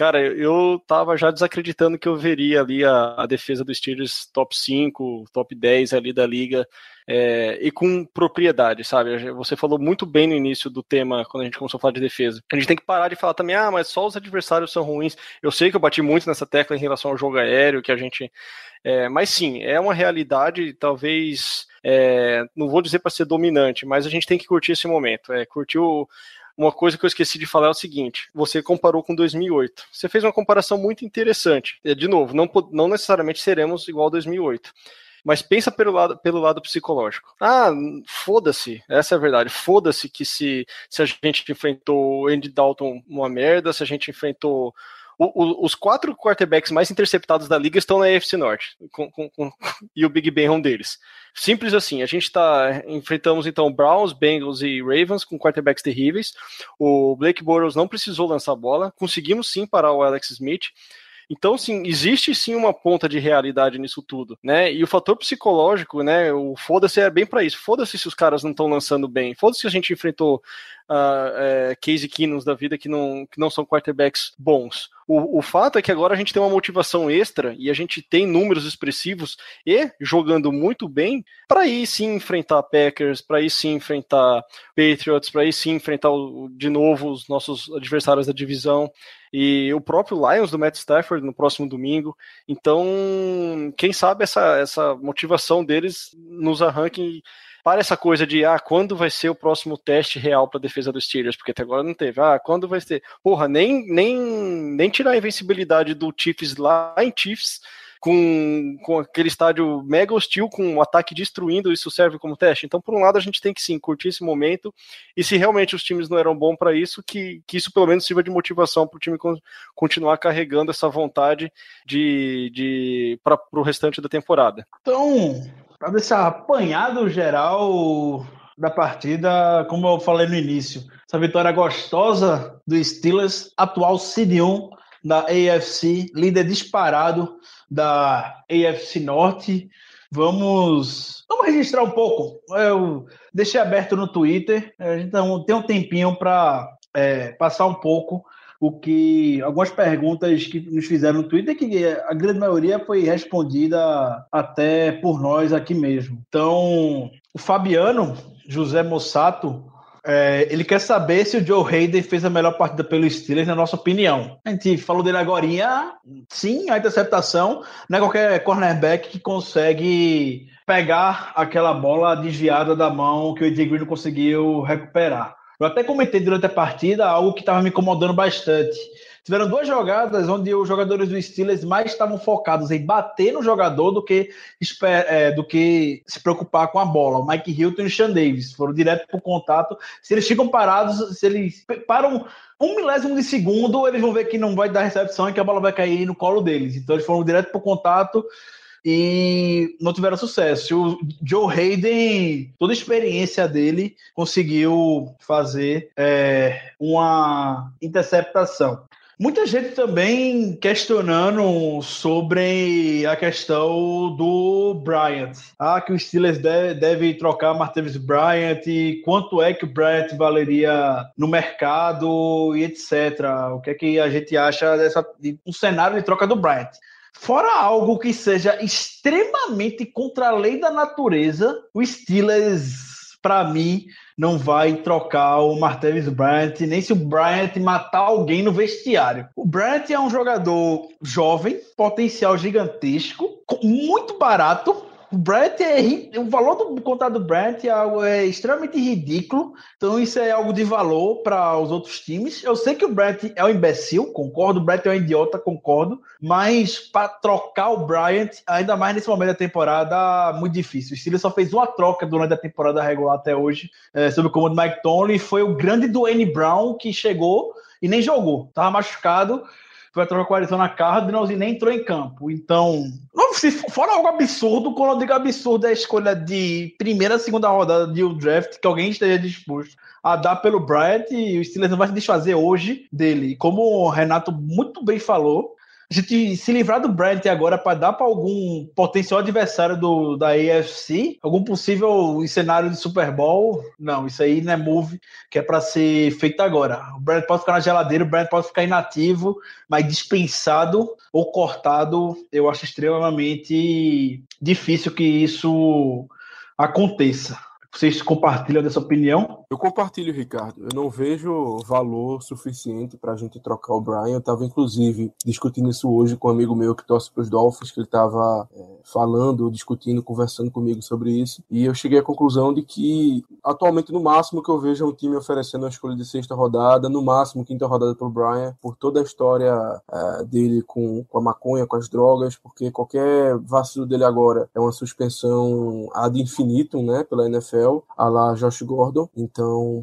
cara, eu tava já desacreditando que eu veria ali a, a defesa dos Steelers top 5, top 10 ali da liga, é, e com propriedade, sabe? Você falou muito bem no início do tema, quando a gente começou a falar de defesa. A gente tem que parar de falar também, ah, mas só os adversários são ruins. Eu sei que eu bati muito nessa tecla em relação ao jogo aéreo, que a gente. É, mas sim, é uma realidade, talvez. É, não vou dizer para ser dominante, mas a gente tem que curtir esse momento. É, curtir o, uma coisa que eu esqueci de falar é o seguinte: você comparou com 2008. Você fez uma comparação muito interessante. É, de novo, não, não necessariamente seremos igual a 2008. Mas pensa pelo lado, pelo lado psicológico. Ah, foda-se, essa é a verdade. Foda-se que se, se a gente enfrentou Andy Dalton uma merda, se a gente enfrentou o, o, os quatro quarterbacks mais interceptados da liga estão na AFC Norte, com, com, com, e o Big Ben é um deles. Simples assim, a gente está enfrentamos então Browns, Bengals e Ravens com quarterbacks terríveis. O Blake Bortles não precisou lançar bola, conseguimos sim parar o Alex Smith. Então, sim, existe sim uma ponta de realidade nisso tudo, né? E o fator psicológico, né? O foda-se é bem para isso. Foda-se se os caras não estão lançando bem. Foda-se se a gente enfrentou uh, é, Casey Keenums da vida que não, que não são quarterbacks bons. O, o fato é que agora a gente tem uma motivação extra e a gente tem números expressivos e jogando muito bem para ir sim enfrentar Packers, para ir sim enfrentar Patriots, para ir sim enfrentar o, de novo os nossos adversários da divisão e o próprio Lions do Matt Stafford no próximo domingo. Então, quem sabe essa, essa motivação deles nos arranque para essa coisa de ah, quando vai ser o próximo teste real para defesa dos Steelers, porque até agora não teve. Ah, quando vai ser? Porra, nem nem nem tirar a invencibilidade do Chiefs lá em Chiefs com, com aquele estádio mega hostil, com um ataque destruindo, isso serve como teste. Então, por um lado, a gente tem que sim curtir esse momento, e se realmente os times não eram bons para isso, que, que isso pelo menos sirva de motivação para o time continuar carregando essa vontade de, de para o restante da temporada. Então, para esse apanhado geral da partida, como eu falei no início, essa vitória gostosa do Steelers, atual seed 1 da AFC, líder disparado da AFC Norte. Vamos, vamos registrar um pouco. Eu deixei aberto no Twitter, a gente tem um tempinho para é, passar um pouco o que algumas perguntas que nos fizeram no Twitter, que a grande maioria foi respondida até por nós aqui mesmo. Então, o Fabiano José Mossato é, ele quer saber se o Joe Hayden fez a melhor partida pelo Steelers, na nossa opinião. A gente falou dele agora. Sim, a interceptação. Não é qualquer cornerback que consegue pegar aquela bola desviada da mão que o Eddie Green não conseguiu recuperar. Eu até comentei durante a partida algo que estava me incomodando bastante. Tiveram duas jogadas onde os jogadores do Steelers mais estavam focados em bater no jogador do que, é, do que se preocupar com a bola. O Mike Hilton e o Sean Davis foram direto para o contato. Se eles ficam parados, se eles param um milésimo de segundo, eles vão ver que não vai dar recepção e que a bola vai cair no colo deles. Então eles foram direto para o contato e não tiveram sucesso. O Joe Hayden, toda a experiência dele, conseguiu fazer é, uma interceptação. Muita gente também questionando sobre a questão do Bryant. Ah, que o Steelers deve, deve trocar Martavis Bryant, quanto é que o Bryant valeria no mercado e etc. O que é que a gente acha dessa um cenário de troca do Bryant? Fora algo que seja extremamente contra a lei da natureza, o Steelers, para mim, não vai trocar o Martavis Bryant, nem se o Bryant matar alguém no vestiário. O Bryant é um jogador jovem, potencial gigantesco, muito barato, O Brett é o valor do contrato do Brett é, algo, é extremamente ridículo. Então isso é algo de valor para os outros times. Eu sei que o Brett é um imbecil, concordo. O Brett é um idiota, concordo. Mas para trocar o Bryant, ainda mais nesse momento da temporada, muito difícil. O Steelers só fez uma troca durante a temporada regular até hoje, é, sob o comando do Mike Tomlin. Foi o grande Dwayne Brown que chegou e nem jogou. Tava machucado. Foi a troca com a Arizona Cardinals e nem entrou em campo. Então, não, se for algo absurdo, quando eu digo absurdo é a escolha de primeira, segunda rodada de um draft que alguém esteja disposto a dar pelo Bryant e o Steelers não vai se desfazer hoje dele. Como o Renato muito bem falou, a gente se livrar do Bryant agora para dar para algum potencial adversário do, da AFC, algum possível cenário de Super Bowl, não, isso aí não é move que é para ser feito agora. O Bryant pode ficar na geladeira, o Bryant pode ficar inativo, mas dispensado ou cortado, eu acho extremamente difícil que isso aconteça. Vocês compartilham dessa opinião? Eu compartilho, Ricardo. Eu não vejo valor suficiente para a gente trocar o Brian. Eu estava, inclusive, discutindo isso hoje com um amigo meu que torce para os Dolphins, que ele estava é, falando, discutindo, conversando comigo sobre isso. E eu cheguei à conclusão de que, atualmente, no máximo que eu vejo é um time oferecendo uma escolha de sexta rodada, no máximo quinta rodada para o Brian, por toda a história é, dele com, com a maconha, com as drogas, porque qualquer vacilo dele agora é uma suspensão ad infinitum, né, pela NFL, a lá Josh Gordon. Então,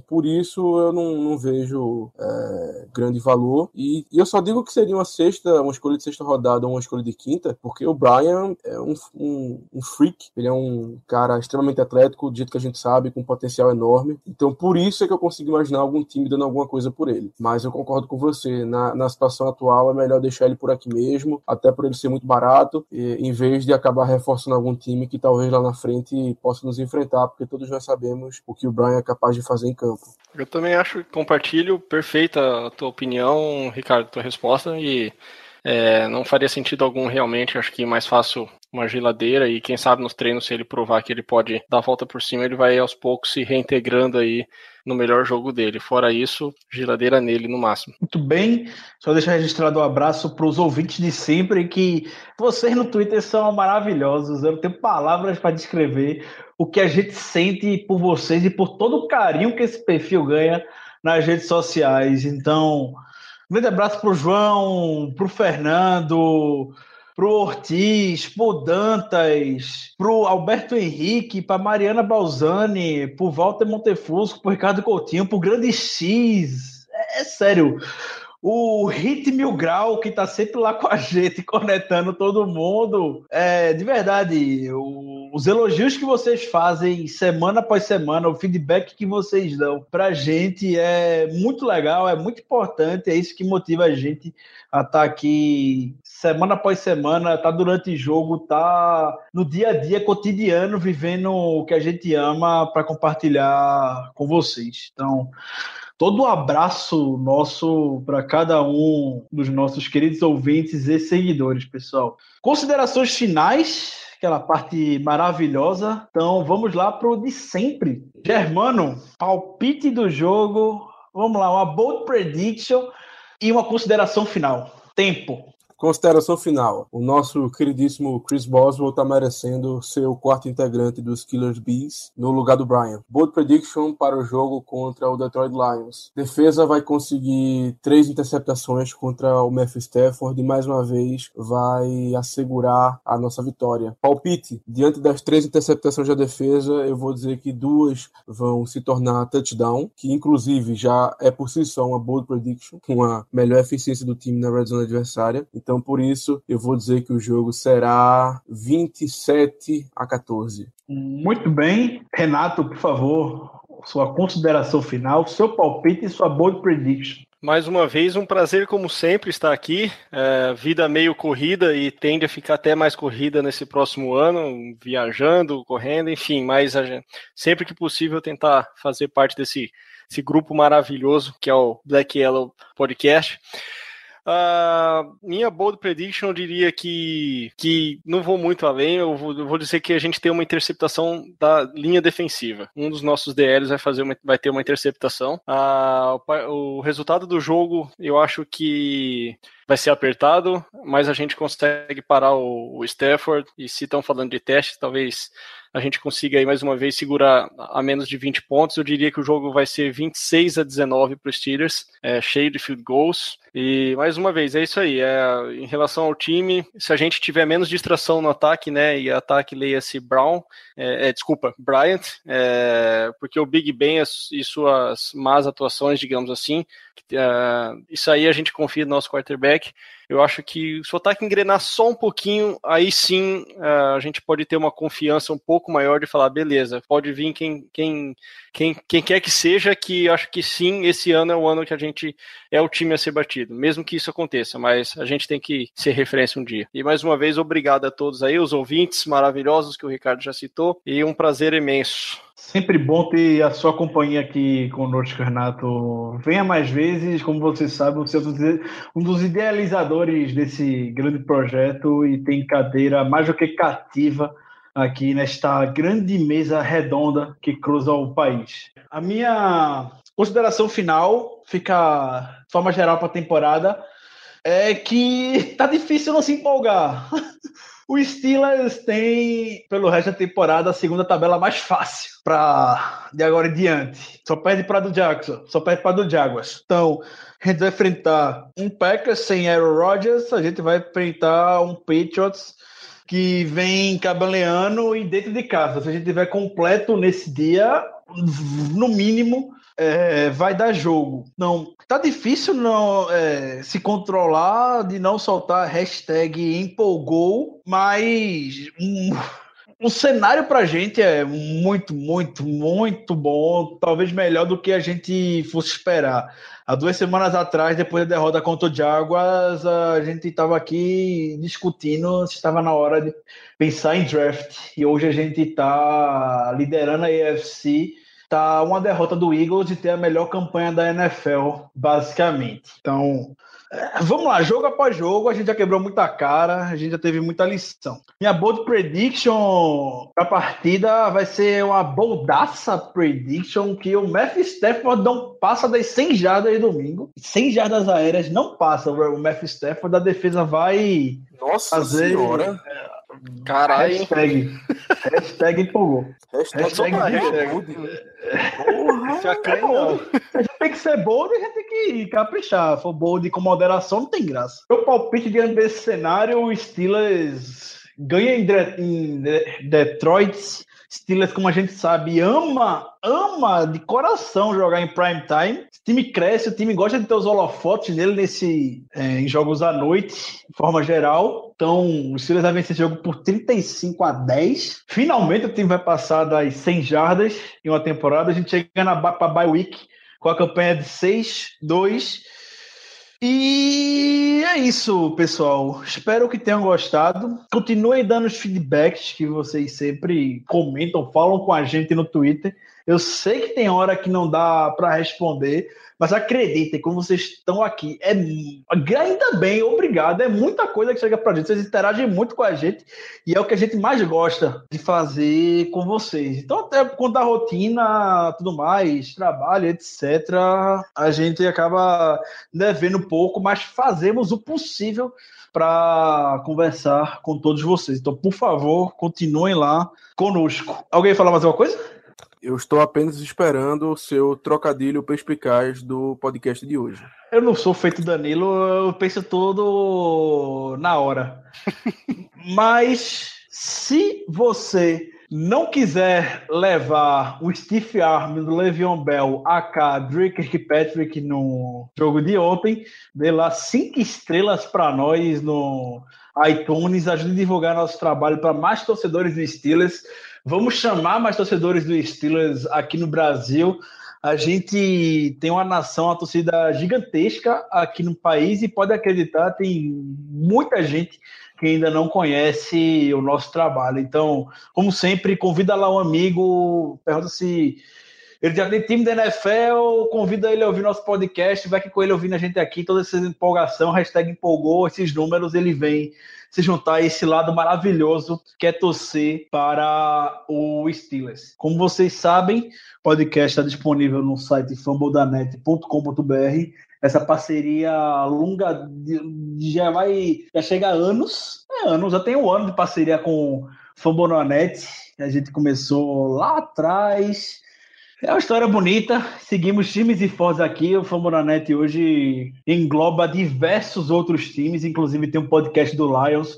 por isso eu não, não vejo é, grande valor. E, e eu só digo que seria uma sexta, uma escolha de sexta rodada ou uma escolha de quinta, porque o Brian é um, um, um freak, ele é um cara extremamente atlético, do jeito que a gente sabe, com um potencial enorme. Então, por isso é que eu consigo imaginar algum time dando alguma coisa por ele. Mas eu concordo com você, na, na situação atual é melhor deixar ele por aqui mesmo, até por ele ser muito barato, e, em vez de acabar reforçando algum time que talvez lá na frente possa nos enfrentar, porque todos nós sabemos o que o Brian é capaz de fazer em campo. Eu também acho, compartilho, perfeita a tua opinião, Ricardo, tua resposta, e é, não faria sentido algum realmente, acho que mais fácil uma geladeira e quem sabe nos treinos se ele provar que ele pode dar a volta por cima, ele vai aos poucos se reintegrando aí no melhor jogo dele. Fora isso, geladeira nele no máximo. Muito bem. Só deixar registrado um abraço para os ouvintes de sempre, que vocês no Twitter são maravilhosos. Eu não tenho palavras para descrever o que a gente sente por vocês e por todo o carinho que esse perfil ganha nas redes sociais. Então, um grande abraço para o João, para o Fernando, pro Ortiz, pro Dantas, pro Alberto Henrique, pra Mariana Balzani, pro Walter Montefusco, pro Ricardo Coutinho, pro Grande X. É, é sério. O Hit Mil Grau, que tá sempre lá com a gente, conectando todo mundo. É, de verdade, o- os elogios que vocês fazem semana após semana, o feedback que vocês dão pra gente é muito legal, é muito importante, é isso que motiva a gente a estar aqui semana após semana, tá durante jogo, tá no dia a dia cotidiano, vivendo o que a gente ama para compartilhar com vocês. Então, todo um abraço nosso para cada um dos nossos queridos ouvintes e seguidores, pessoal. Considerações finais, aquela parte maravilhosa. Então, vamos lá pro de sempre. Germano, palpite do jogo. Vamos lá, uma bold prediction e uma consideração final. Tempo. Consideração final. O nosso queridíssimo Chris Boswell está merecendo ser o quarto integrante dos Killers Bees no lugar do Brian. Bold prediction para o jogo contra o Detroit Lions. Defesa vai conseguir três interceptações contra o Matthew Stafford e mais uma vez vai assegurar a nossa vitória. Palpite. Diante das três interceptações da defesa, eu vou dizer que duas vão se tornar touchdown, que inclusive já é por si só uma bold prediction, com a melhor eficiência do time na red zone adversária. Então, por isso, eu vou dizer que o jogo será 27 a 14. Muito bem. Renato, por favor, sua consideração final, seu palpite e sua bold prediction. Mais uma vez, um prazer, como sempre, estar aqui. É, vida meio corrida e tende a ficar até mais corrida nesse próximo ano, viajando, correndo, enfim, mas a gente, sempre que possível tentar fazer parte desse, desse grupo maravilhoso que é o Black Yellow Podcast. Uh, minha bold prediction, eu diria que, que não vou muito além, eu vou, eu vou, dizer que a gente tem uma interceptação da linha defensiva. Um dos nossos DLs vai, fazer uma, vai ter uma interceptação. Uh, o, o resultado do jogo, eu acho que vai ser apertado, mas a gente consegue parar o, o Stafford. E se estão falando de teste, talvez a gente consiga aí mais uma vez segurar a menos de 20 pontos. Eu diria que o jogo vai ser 26 a 19 para os Steelers, é, cheio de field goals. E mais uma vez, é isso aí. É, em relação ao time, se a gente tiver menos distração no ataque, né? E ataque leia-se Brown, é, é, desculpa, Bryant, é, porque o Big Ben e suas más atuações, digamos assim, é, isso aí a gente confia no nosso quarterback. Eu acho que se o ataque engrenar só um pouquinho, aí sim uh, a gente pode ter uma confiança um pouco maior de falar, beleza, pode vir quem, quem, quem, quem quer que seja, que acho que sim, esse ano é o ano que a gente é o time a ser batido, mesmo que isso aconteça, mas a gente tem que ser referência um dia. E mais uma vez, obrigado a todos aí, os ouvintes maravilhosos que o Ricardo já citou, e um prazer imenso. Sempre bom ter a sua companhia aqui conosco, Renato. Venha mais vezes, como você sabe, você é um dos idealizadores desse grande projeto e tem cadeira mais do que cativa aqui nesta grande mesa redonda que cruza o país. A minha consideração final fica de forma geral para a temporada é que tá difícil não se empolgar. O Steelers tem, pelo resto da temporada, a segunda tabela mais fácil para de agora em diante. Só perde para do Jackson, só perde para do Jaguars. Então, a gente vai enfrentar um Packers sem Aaron Rodgers, a gente vai enfrentar um Patriots que vem cabaleando e dentro de casa. Se a gente tiver completo nesse dia, no mínimo, é, vai dar jogo. Não, tá difícil não é, se controlar de não soltar hashtag empolgou, mas um, um cenário pra gente é muito, muito, muito bom, talvez melhor do que a gente fosse esperar. Há duas semanas atrás, depois da derrota contra o Jaguars, a gente estava aqui discutindo se estava na hora de pensar em draft. E hoje a gente está liderando a AFC tá uma derrota do Eagles de ter a melhor campanha da NFL, basicamente. Então, é, vamos lá, jogo após jogo, a gente já quebrou muita cara, a gente já teve muita lição. Minha bold prediction para a partida vai ser uma boldaça prediction que o Matthew Stafford não passa das 100 jardas domingo. 100 jardas aéreas não passa o Matthew Stafford, a defesa vai Nossa fazer... senhora! Caralho. Hashtag. Hashtag empolgou. Hashtag, Hashtag. Porra, é não. bold. A gente tem que ser bold e a gente tem que caprichar. Se for bold com moderação, não tem graça. Meu palpite diante desse cenário, o Steelers ganha em, De- em De- Detroit. Steelers, como a gente sabe, ama, ama de coração jogar em prime time. O time cresce, o time gosta de ter os holofotes nele nesse, é, em jogos à noite, de forma geral. Então, o Steelers vai vencer esse jogo por 35 a 10. Finalmente o time vai passar das 100 jardas em uma temporada. A gente chega na para bye week com a campanha de 6-2. E é isso, pessoal. Espero que tenham gostado. Continuem dando os feedbacks que vocês sempre comentam, falam com a gente no Twitter. Eu sei que tem hora que não dá para responder, mas acreditem, como vocês estão aqui, é ainda bem, obrigado. É muita coisa que chega pra gente. Vocês interagem muito com a gente e é o que a gente mais gosta de fazer com vocês. Então, até por conta da rotina, tudo mais, trabalho, etc., a gente acaba devendo um pouco, mas fazemos o possível para conversar com todos vocês. Então, por favor, continuem lá conosco. Alguém falar mais alguma coisa? Eu estou apenas esperando o seu trocadilho perspicaz do podcast de hoje. Eu não sou feito Danilo, eu penso todo na hora. Mas se você não quiser levar o Steve Arm do Le'Veon Bell, AK Drake Kirkpatrick no jogo de ontem, dê lá cinco estrelas para nós no iTunes, ajude a divulgar nosso trabalho para mais torcedores do Steelers. Vamos chamar mais torcedores do Steelers aqui no Brasil. A gente tem uma nação, uma torcida gigantesca aqui no país e pode acreditar, tem muita gente que ainda não conhece o nosso trabalho. Então, como sempre, convida lá um amigo, pergunta se Ele já tem time da NFL, convida ele a ouvir nosso podcast, vai que com ele ouvindo a gente aqui, toda essa empolgação, hashtag empolgou, esses números, ele vem se juntar a esse lado maravilhoso que é torcer para o Steelers. Como vocês sabem, o podcast está disponível no site fumbledanet.com.br. Essa parceria longa já vai já chega a anos, é anos, já tem um ano de parceria com Fambonanet. A gente começou lá atrás. É uma história bonita. Seguimos times e fortes aqui. O Fambonanet hoje engloba diversos outros times, inclusive tem um podcast do Lions,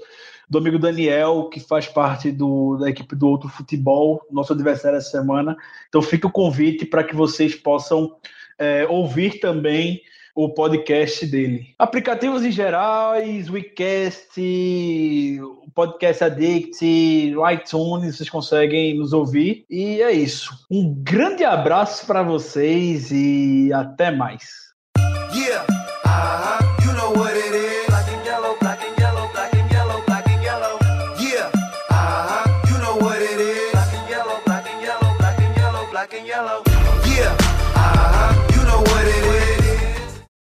do amigo Daniel, que faz parte do, da equipe do Outro Futebol, nosso adversário essa semana. Então fica o convite para que vocês possam é, ouvir também o podcast dele. Aplicativos em geral, WeCast, Podcast Addict, iTunes, vocês conseguem nos ouvir. E é isso. Um grande abraço para vocês e até mais. Yeah. Uh-huh.